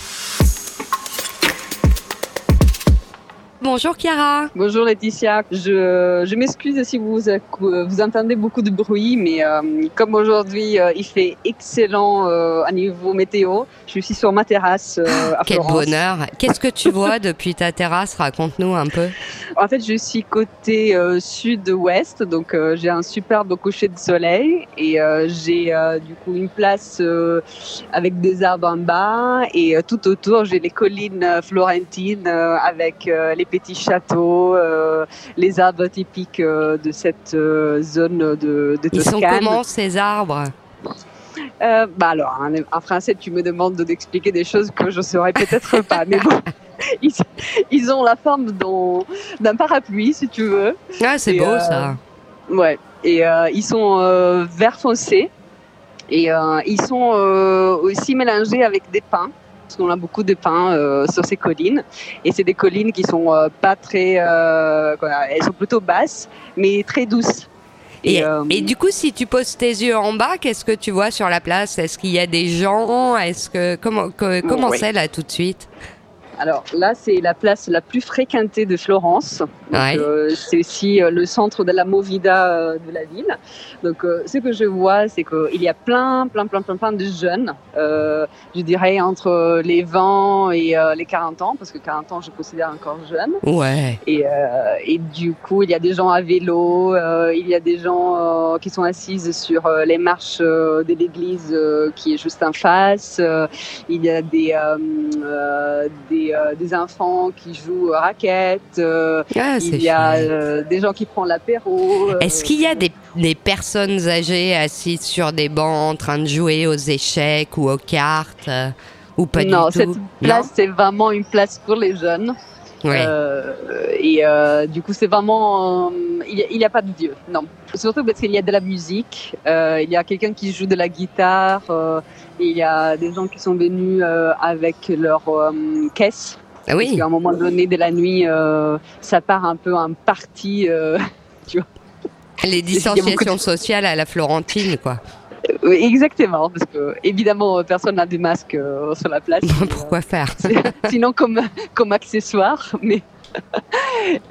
Speaker 2: Bonjour Chiara.
Speaker 7: Bonjour Laetitia, je, je m'excuse si vous, vous entendez beaucoup de bruit, mais euh, comme aujourd'hui euh, il fait excellent euh, à niveau météo, je suis sur ma terrasse euh, à
Speaker 2: Quel
Speaker 7: Florence.
Speaker 2: bonheur. Qu'est-ce que tu (laughs) vois depuis ta terrasse? Raconte-nous un peu.
Speaker 7: En fait, je suis côté sud-ouest, donc j'ai un superbe coucher de soleil et j'ai du coup une place avec des arbres en bas et tout autour j'ai les collines florentines avec les petits châteaux, euh, les arbres typiques euh, de cette euh, zone de, de
Speaker 2: Ils sont
Speaker 7: Toscane.
Speaker 2: comment ces arbres
Speaker 7: Euh, bah alors, en, en français, tu me demandes de- d'expliquer des choses que je saurais peut-être (laughs) pas, mais bon. Ils, ils ont la forme d'un parapluie, si tu veux.
Speaker 2: Ah, c'est beau
Speaker 7: euh,
Speaker 2: ça.
Speaker 7: Ouais. Et euh, ils sont vert foncé. Et ils sont aussi mélangés avec des pins. Parce qu'on a beaucoup de pins euh, sur ces collines. Et c'est des collines qui sont euh, pas très. euh, elles sont plutôt basses, mais très douces.
Speaker 2: Et, et du coup, si tu poses tes yeux en bas, qu'est-ce que tu vois sur la place? Est-ce qu'il y a des gens? Est-ce que comment que- comment
Speaker 7: Oui.
Speaker 2: c'est là tout de suite?
Speaker 7: Alors là, c'est la place la plus fréquentée de Florence.
Speaker 2: Ouais.
Speaker 7: euh, c'est aussi euh, le centre de la movida euh, de la ville. Donc, ce que je vois, c'est qu'il y a plein, plein, plein, plein, plein de jeunes. je dirais entre les 20 et les 40 ans, parce que 40 ans, je considère encore jeune.
Speaker 2: Ouais.
Speaker 7: Et, et du coup, il y a des gens à vélo, il y a des gens qui sont assises sur les marches de l'église qui est juste en face. Il y a des, euh, des, euh, des enfants qui jouent raquettes. Euh,
Speaker 2: Ah,
Speaker 7: il y a euh, des gens qui prennent l'apéro.
Speaker 2: Est-ce qu'il y a des, des personnes âgées assises sur des bancs en train de jouer aux échecs ou aux cartes ou pas
Speaker 7: non,
Speaker 2: du
Speaker 7: cette
Speaker 2: tout?
Speaker 7: Place, c'est vraiment une place pour les jeunes.
Speaker 2: Ouais.
Speaker 7: Euh, et euh, du coup, c'est vraiment. euh, il n'y a, pas de vieux, non. Surtout parce qu'il y a de la musique, il y a quelqu'un qui joue de la guitare, il y a des gens qui sont venus euh, avec leur euh, caisse.
Speaker 2: Ah
Speaker 7: Parce
Speaker 2: oui.
Speaker 7: qu'à un moment donné de la nuit, euh, ça part un peu en partie. (laughs)
Speaker 2: Les
Speaker 7: y a beaucoup
Speaker 2: distanciations sociales à la Florentine, quoi.
Speaker 7: oui, exactement, parce que évidemment, personne n'a de masque euh, sur la place. (laughs)
Speaker 2: Pourquoi faire? (laughs)
Speaker 7: Sinon comme, comme accessoire. Mais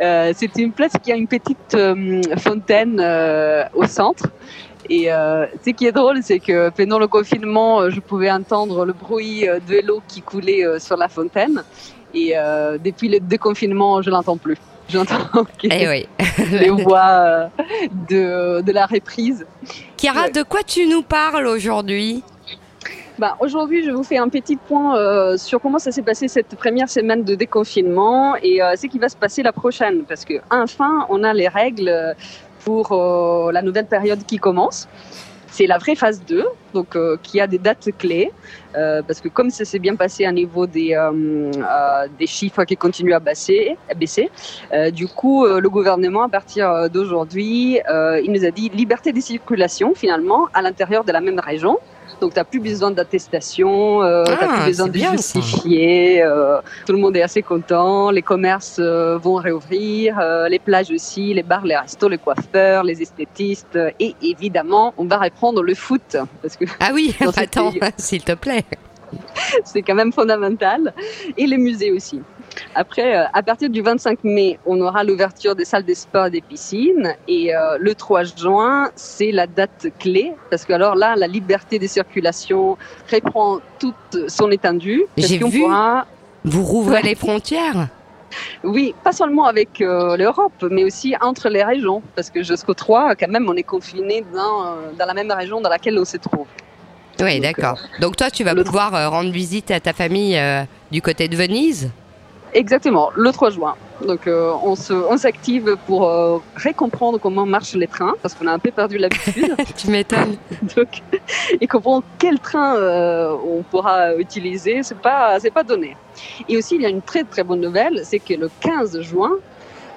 Speaker 7: euh, c'est une place qui a une petite fontaine au centre. Et euh, ce qui est drôle, c'est que pendant le confinement, euh, je pouvais entendre le bruit euh, de l'eau qui coulait sur la fontaine. Et euh, depuis le déconfinement, je l'entends plus. (laughs) J'entends
Speaker 2: Eh oui. (laughs)
Speaker 7: les (laughs) voix de, de la reprise.
Speaker 2: Chiara,
Speaker 7: Ouais.
Speaker 2: de quoi tu nous parles aujourd'hui?
Speaker 7: Bah, Aujourd'hui, je vous fais un petit point euh, sur comment ça s'est passé cette première semaine de déconfinement et euh, ce qui va se passer la prochaine. Parce que enfin, on a les règles pour euh, la nouvelle période qui commence. C'est la vraie phase 2, donc euh, qui a des dates clés, euh, parce que comme ça s'est bien passé à niveau des, des chiffres qui continuent à baisser, à baisser du coup, le gouvernement, à partir d'aujourd'hui, il nous a dit liberté de circulation finalement à l'intérieur de la même région. Donc, tu n'as plus besoin d'attestation, euh, tu
Speaker 2: Ah,
Speaker 7: n'as plus besoin de
Speaker 2: bien,
Speaker 7: justifier. euh, tout le monde est assez content. Les commerces euh, vont réouvrir, euh, les plages aussi, les bars, les restos, les coiffeurs, les esthétistes. et évidemment, on va reprendre le foot parce que
Speaker 2: Ah oui, (laughs) attends, (laughs) s'il te plaît.
Speaker 7: c'est quand même fondamental. Et les musées aussi. Après, euh, à partir du 25 mai, on aura l'ouverture des salles de sport et des piscines. Et euh, le 3 juin, c'est la date clé. Parce que alors là, la liberté de circulation reprend toute son étendue.
Speaker 2: J'ai vu.
Speaker 7: pourra-
Speaker 2: Vous rouvrez les frontières
Speaker 7: Oui, pas seulement avec euh, l'Europe, mais aussi entre les régions. Parce que jusqu'au 3, quand même, on est confiné dans, euh, dans la même région dans laquelle on se trouve.
Speaker 2: Oui, d'accord. Donc toi, tu vas pouvoir rendre visite à ta famille du côté de Venise?
Speaker 7: Exactement, le 3 juin. Donc euh, on se, on s'active pour euh, récomprendre comment marchent les trains, parce qu'on a un peu perdu l'habitude. (laughs)
Speaker 2: Tu m'étonnes.
Speaker 7: Donc, et comprendre quel train euh, on pourra utiliser, c'est pas, c'est pas donné. Et aussi, il y a une très très bonne nouvelle, c'est que le 15 juin,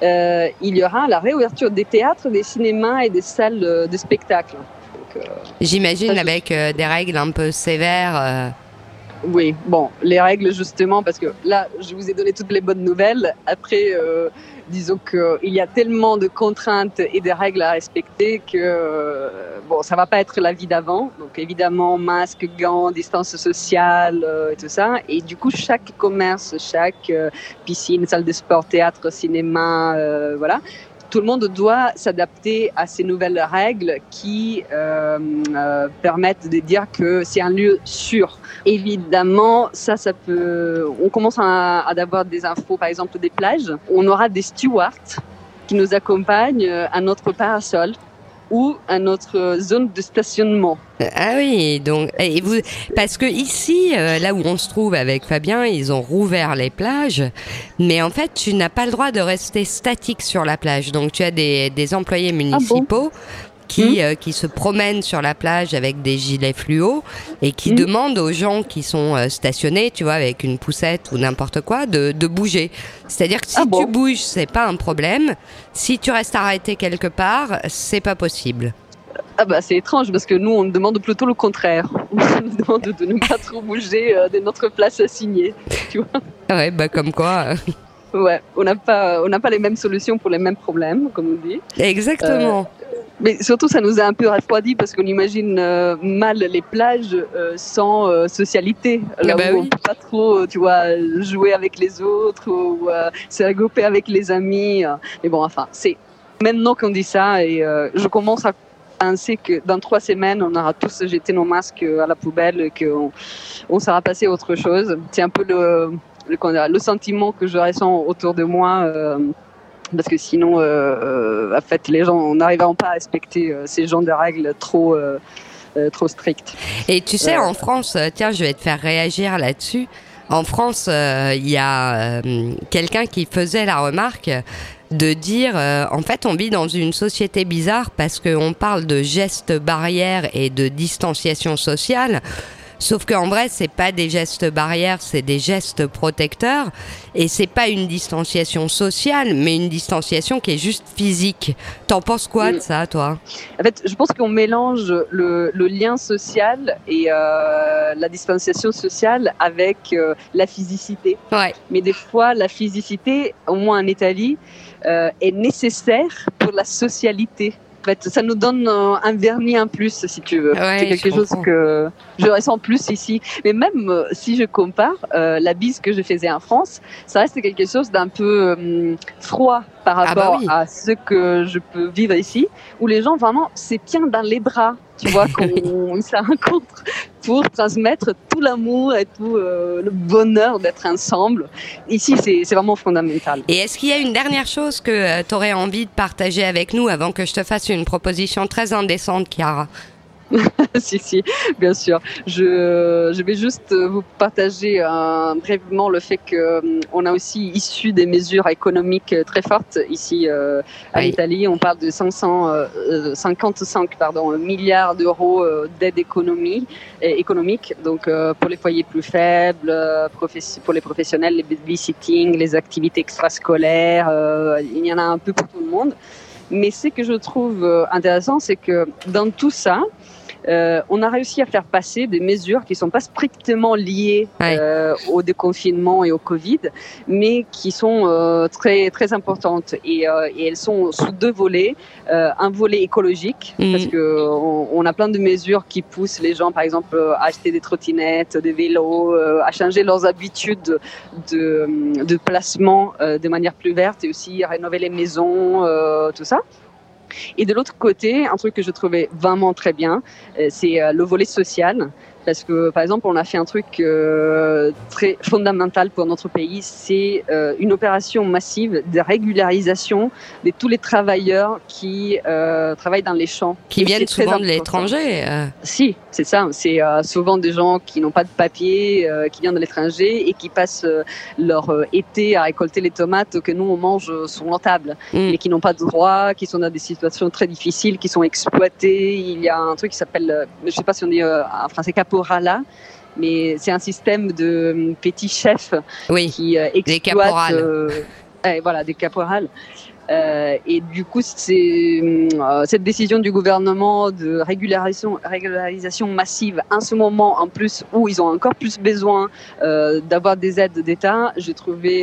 Speaker 7: euh, il y aura la réouverture des théâtres, des cinémas et des salles de spectacle. Euh,
Speaker 2: J'imagine avec euh, des règles un peu sévères. Euh,
Speaker 7: Oui, bon, les règles justement, parce que là, je vous ai donné toutes les bonnes nouvelles. Après, euh, disons qu'il y a tellement de contraintes et de règles à respecter que, euh, bon, ça va pas être la vie d'avant. Donc évidemment, masque, gants, distance sociale euh, et tout ça. Et du coup, chaque commerce, chaque euh, piscine, salle de sport, théâtre, cinéma, euh, voilà. Tout le monde doit s'adapter à ces nouvelles règles qui euh, euh, permettent de dire que c'est un lieu sûr. Évidemment, ça, ça peut. On commence à, à avoir des infos, par exemple des plages. On aura des stewards qui nous accompagnent euh, à notre parasol ou à notre zone de stationnement.
Speaker 2: Ah oui, donc et vous parce que ici, euh, là où on se trouve avec Fabien, ils ont rouvert les plages, mais en fait, tu n'as pas le droit de rester statique sur la plage. Donc tu as des, des employés municipaux. Qui, euh, qui se promènent sur la plage avec des gilets fluo et qui
Speaker 7: Mhm.
Speaker 2: demandent aux gens qui sont euh, stationnés, tu vois, avec une poussette ou n'importe quoi, de, de bouger. C'est-à-dire que si
Speaker 7: Ah bon
Speaker 2: tu bouges, c'est pas un problème. Si tu restes arrêté quelque part, c'est pas possible.
Speaker 7: Ah bah c'est étrange parce que nous on demande plutôt le contraire. (laughs) On nous demande de ne pas trop bouger euh, de notre place assignée.
Speaker 2: Ouais, bah comme quoi.
Speaker 7: Ouais, on n'a pas on n'a pas les mêmes solutions pour les mêmes problèmes comme on dit.
Speaker 2: Exactement.
Speaker 7: Mais surtout, ça nous a un peu refroidi parce qu'on imagine euh, mal les plages euh, sans euh, socialité. Là
Speaker 2: Ah bah
Speaker 7: où
Speaker 2: oui.
Speaker 7: on peut pas trop, tu vois, jouer avec les autres ou euh, se regrouper avec les amis. euh. Mais bon, enfin, c'est maintenant qu'on dit ça et euh, je commence à penser que dans trois semaines, on aura tous jeté nos masques à la poubelle et qu'on on sera passé à autre chose. C'est un peu le, le, le sentiment que je ressens autour de moi. Parce que sinon, euh, euh, en fait, les gens n'arriveront pas à respecter euh, ces genres de règles trop, trop strictes.
Speaker 2: Et tu sais, en France, tiens, je vais te faire réagir là-dessus. En France, euh, il y a euh, quelqu'un qui faisait la remarque de dire, euh, en fait, on vit dans une société bizarre parce qu'on parle de gestes barrières et de distanciation sociale. Sauf qu'en vrai, c'est pas des gestes barrières, c'est des gestes protecteurs. Et c'est pas une distanciation sociale, mais une distanciation qui est juste physique. T'en penses quoi de
Speaker 7: Mm.
Speaker 2: ça, toi?
Speaker 7: En fait, je pense qu'on mélange le, le lien social et euh, la distanciation sociale avec euh, la physicité.
Speaker 2: Ouais.
Speaker 7: Mais des fois, la physicité, au moins en Italie, euh, est nécessaire pour la socialité. En fait, ça nous donne euh, un vernis en plus, si tu veux.
Speaker 2: Ouais,
Speaker 7: c'est quelque chose
Speaker 2: comprends.
Speaker 7: que je ressens plus ici. Mais même euh, si je compare, euh, la bise que je faisais en France, ça reste quelque chose d'un peu euh, froid par
Speaker 2: Ah bah
Speaker 7: rapport
Speaker 2: oui.
Speaker 7: à ce que je peux vivre ici, où les gens vraiment se tiennent dans les bras, tu vois, (laughs) qu'on se rencontre pour transmettre tout l'amour et tout euh, le bonheur d'être ensemble. Ici, c'est c'est vraiment fondamental.
Speaker 2: Et est-ce qu'il y a une dernière chose que tu aurais envie de partager avec nous avant que je te fasse une proposition très indécente, Chiara? (laughs)
Speaker 7: si, si, bien sûr. Je, je vais juste vous partager euh, brièvement le fait que euh, on a aussi issu des mesures économiques très fortes ici euh, à
Speaker 2: Oui.
Speaker 7: l'Italie. On parle de 500, euh, euh, 55 pardon, milliards d'euros euh, d'aide économie, économique. Donc euh, pour les foyers plus faibles, pour les professionnels, les babysitting, les activités extrascolaires, euh, il y en a un peu pour tout le monde. Mais ce que je trouve intéressant, c'est que dans tout ça, euh, on a réussi à faire passer des mesures qui ne sont pas strictement liées euh, au déconfinement et au Covid, mais qui sont euh, très très importantes et, euh, et elles sont sous deux volets. Euh, un volet écologique
Speaker 2: Mhm.
Speaker 7: parce que on, a plein de mesures qui poussent les gens, par exemple, à acheter des trottinettes, des vélos, euh, à changer leurs habitudes de, de placement euh, de manière plus verte et aussi à rénover les maisons, euh, tout ça. Et de l'autre côté, un truc que je trouvais vraiment très bien, euh, c'est euh, le volet social. Parce que, par exemple, on a fait un truc euh, très fondamental pour notre pays, c'est euh, une opération massive de régularisation de tous les travailleurs qui euh, travaillent dans les champs.
Speaker 2: Qui
Speaker 7: Et
Speaker 2: viennent souvent de l'étranger. euh.
Speaker 7: Si, c'est ça. C'est euh, souvent des gens qui n'ont pas de papier, euh, qui viennent de l'étranger et qui passent leur été à récolter les tomates que nous on mange sur nos tables,
Speaker 2: Mm.
Speaker 7: mais qui n'ont pas de droit, qui sont dans des situations très difficiles, qui sont exploités. Il y a un truc qui s'appelle, euh, je sais pas si on dit euh, en français caporala. Mais c'est un système de euh, petits chefs
Speaker 2: Oui.
Speaker 7: qui euh, exploitent
Speaker 2: caporales.
Speaker 7: euh, eh, voilà des caporales Euh, et du coup c'est euh, cette décision du gouvernement de régularisation régularisation massive en ce moment en plus où ils ont encore plus besoin euh, d'avoir des aides d'État j'ai trouvé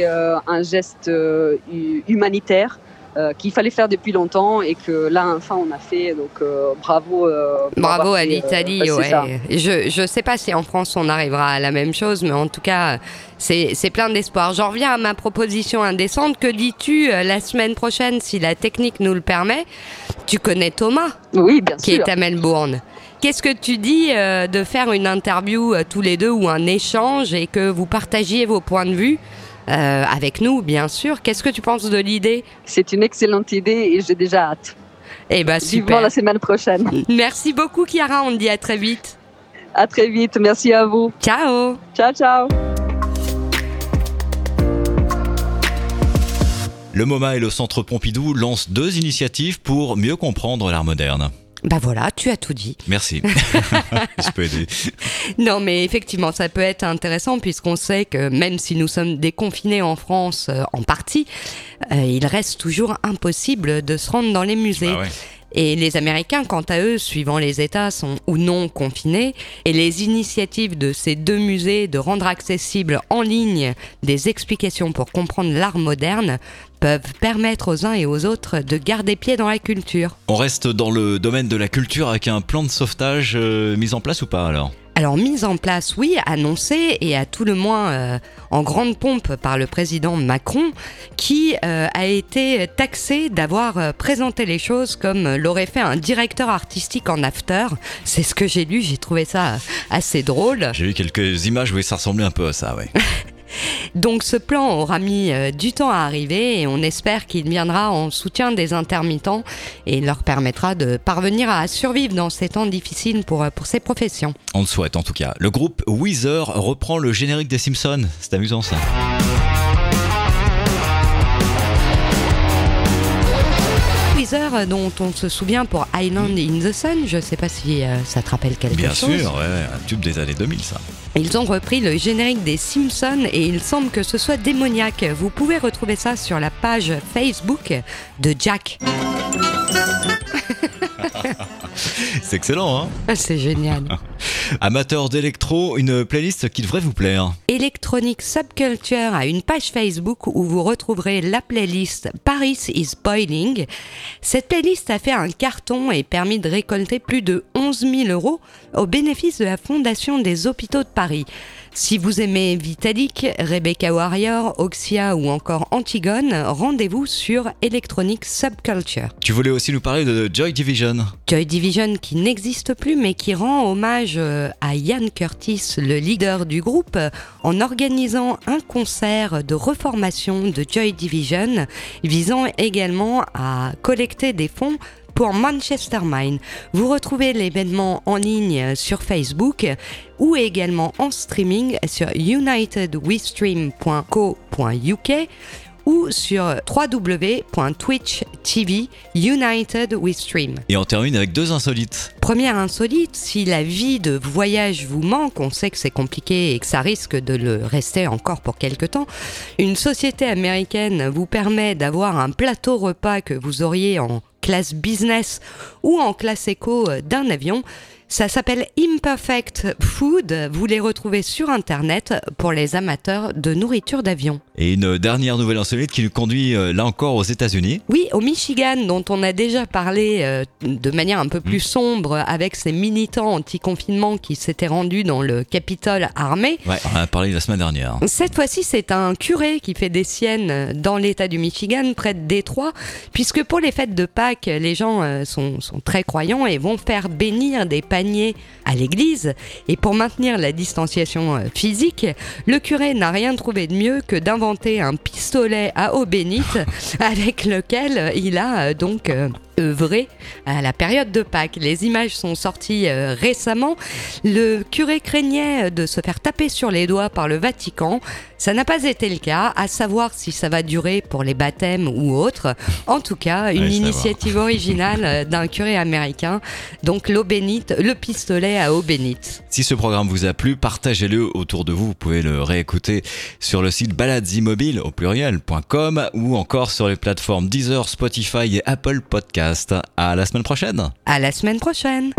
Speaker 7: un geste hu- humanitaire euh, qu'il fallait faire depuis longtemps et que là enfin on a fait donc euh, bravo euh,
Speaker 2: Bravo à l'Italie.
Speaker 7: bah,
Speaker 2: ouais. Je je sais pas si en France on arrivera à la même chose, mais en tout cas c'est plein d'espoir. J'en reviens à ma proposition indécente. Que dis-tu la semaine prochaine, si la technique nous le permet? Tu connais Thomas
Speaker 7: oui bien
Speaker 2: qui
Speaker 7: sûr
Speaker 2: est à Melbourne. Qu'est-ce que tu dis de faire une interview tous les deux ou un échange et que vous partagiez vos points de vue euh, avec nous, bien sûr. Qu'est-ce que tu penses de l'idée?
Speaker 7: C'est une excellente idée et j'ai déjà hâte
Speaker 2: Eh ben
Speaker 7: vivement
Speaker 2: super.
Speaker 7: la semaine prochaine (laughs)
Speaker 2: Merci beaucoup, Chiara. On te dit à très vite.
Speaker 7: À très vite. Merci à vous.
Speaker 2: Ciao.
Speaker 7: Ciao, ciao.
Speaker 1: Le MoMA et le Centre Pompidou lancent deux initiatives pour mieux comprendre l'art moderne.
Speaker 2: Bah voilà, tu as tout dit.
Speaker 1: Merci. (laughs) (laughs) Je peux aider.
Speaker 2: Non, mais effectivement, ça peut être intéressant puisqu'on sait que même si nous sommes déconfinés en France euh, en partie, euh, il reste toujours impossible de se rendre dans les musées.
Speaker 1: Bah ouais.
Speaker 2: Et les Américains, quant à eux, suivant les États, sont ou non confinés. Et les initiatives de ces deux musées de rendre accessibles en ligne des explications pour comprendre l'art moderne peuvent permettre aux uns et aux autres de garder pied dans la culture.
Speaker 1: On reste dans le domaine de la culture avec un plan de sauvetage euh, mis en place ou pas alors?
Speaker 2: Alors mise en place, oui, annoncée et à tout le moins euh, en grande pompe par le président Macron, qui euh, a été taxé d'avoir présenté les choses comme l'aurait fait un directeur artistique en after. C'est ce que j'ai lu, j'ai trouvé ça assez drôle.
Speaker 1: J'ai vu quelques images où ça ressemblait un peu à ça, oui. (laughs)
Speaker 2: Donc ce plan aura mis euh, du temps à arriver et on espère qu'il viendra en soutien des intermittents et leur permettra de parvenir à survivre dans ces temps difficiles pour, euh, pour ces professions.
Speaker 1: On le souhaite en tout cas. Le groupe Weezer reprend le générique des Simpsons. C'est amusant ça.
Speaker 2: Weezer dont on se souvient pour Island in the Sun, je sais pas si euh, ça te rappelle quelque
Speaker 1: Bien
Speaker 2: chose.
Speaker 1: sûr, ouais, ouais, un tube des années 2000 ça.
Speaker 2: Ils ont repris le générique des Simpsons et il semble que ce soit démoniaque. Vous pouvez retrouver ça sur la page Facebook de Jack. (laughs) (laughs)
Speaker 1: C'est excellent, hein
Speaker 2: Ah, C'est génial. (laughs)
Speaker 1: Amateur d'électro, une playlist qui devrait vous plaire.
Speaker 2: Electronic Subculture a une page Facebook où vous retrouverez la playlist Paris is Boiling. Cette playlist a fait un carton et permis de récolter plus de 11 000 euros au bénéfice de la Fondation des hôpitaux de Paris. Si vous aimez Vitalik, Rebecca Warrior, Oxia ou encore Antigone, rendez-vous sur Electronic Subculture.
Speaker 1: Tu voulais aussi nous parler de Joy Division.
Speaker 2: Joy Division qui n'existe plus mais qui rend hommage euh, à Ian Curtis, le leader du groupe, en organisant un concert de reformation de Joy Division visant également à collecter des fonds pour Manchester Mine. Vous retrouvez l'événement en ligne sur Facebook ou également en streaming sur unitedwestream.co.uk ou sur www.twitch TV United Stream.
Speaker 1: Et on termine avec deux insolites.
Speaker 2: Première insolite, si la vie de voyage vous manque, on sait que c'est compliqué et que ça risque de le rester encore pour quelque temps, une société américaine vous permet d'avoir un plateau repas que vous auriez en classe business ou en classe éco d'un avion. Ça s'appelle Imperfect Food. Vous les retrouvez sur Internet pour les amateurs de nourriture d'avion.
Speaker 1: Et une dernière nouvelle insolite qui nous conduit euh, là encore aux États-Unis.
Speaker 2: Oui, au Michigan, dont on a déjà parlé euh, de manière un peu plus sombre avec ces militants anti-confinement qui s'étaient rendus dans le Capitole armé.
Speaker 1: Ouais, on en a parlé la semaine dernière.
Speaker 2: Cette fois-ci, c'est un curé qui fait des siennes dans l'état du Michigan, près de Détroit, puisque pour les fêtes de Pâques, les gens euh, sont, sont très croyants et vont faire bénir des à l'église. Et pour maintenir la distanciation euh, physique, le curé n'a rien trouvé de mieux que d'inventer un pistolet à eau bénite (laughs) avec lequel il a euh, donc euh, œuvré à la période de Pâques. Les images sont sorties euh, récemment. Le curé craignait de se faire taper sur les doigts par le Vatican. Ça n'a pas été le cas, à savoir si ça va durer pour les baptêmes ou autres. En tout cas, une initiative originale euh, d'un curé américain. Donc l'eau bénite, le pistolet à eau bénite.
Speaker 1: Si ce programme vous a plu, partagez-le autour de vous. Vous pouvez le réécouter sur le site baladesimmobiles au pluriel.com ou encore sur les plateformes Deezer, Spotify et Apple Podcast. À la semaine prochaine.
Speaker 2: À la semaine prochaine.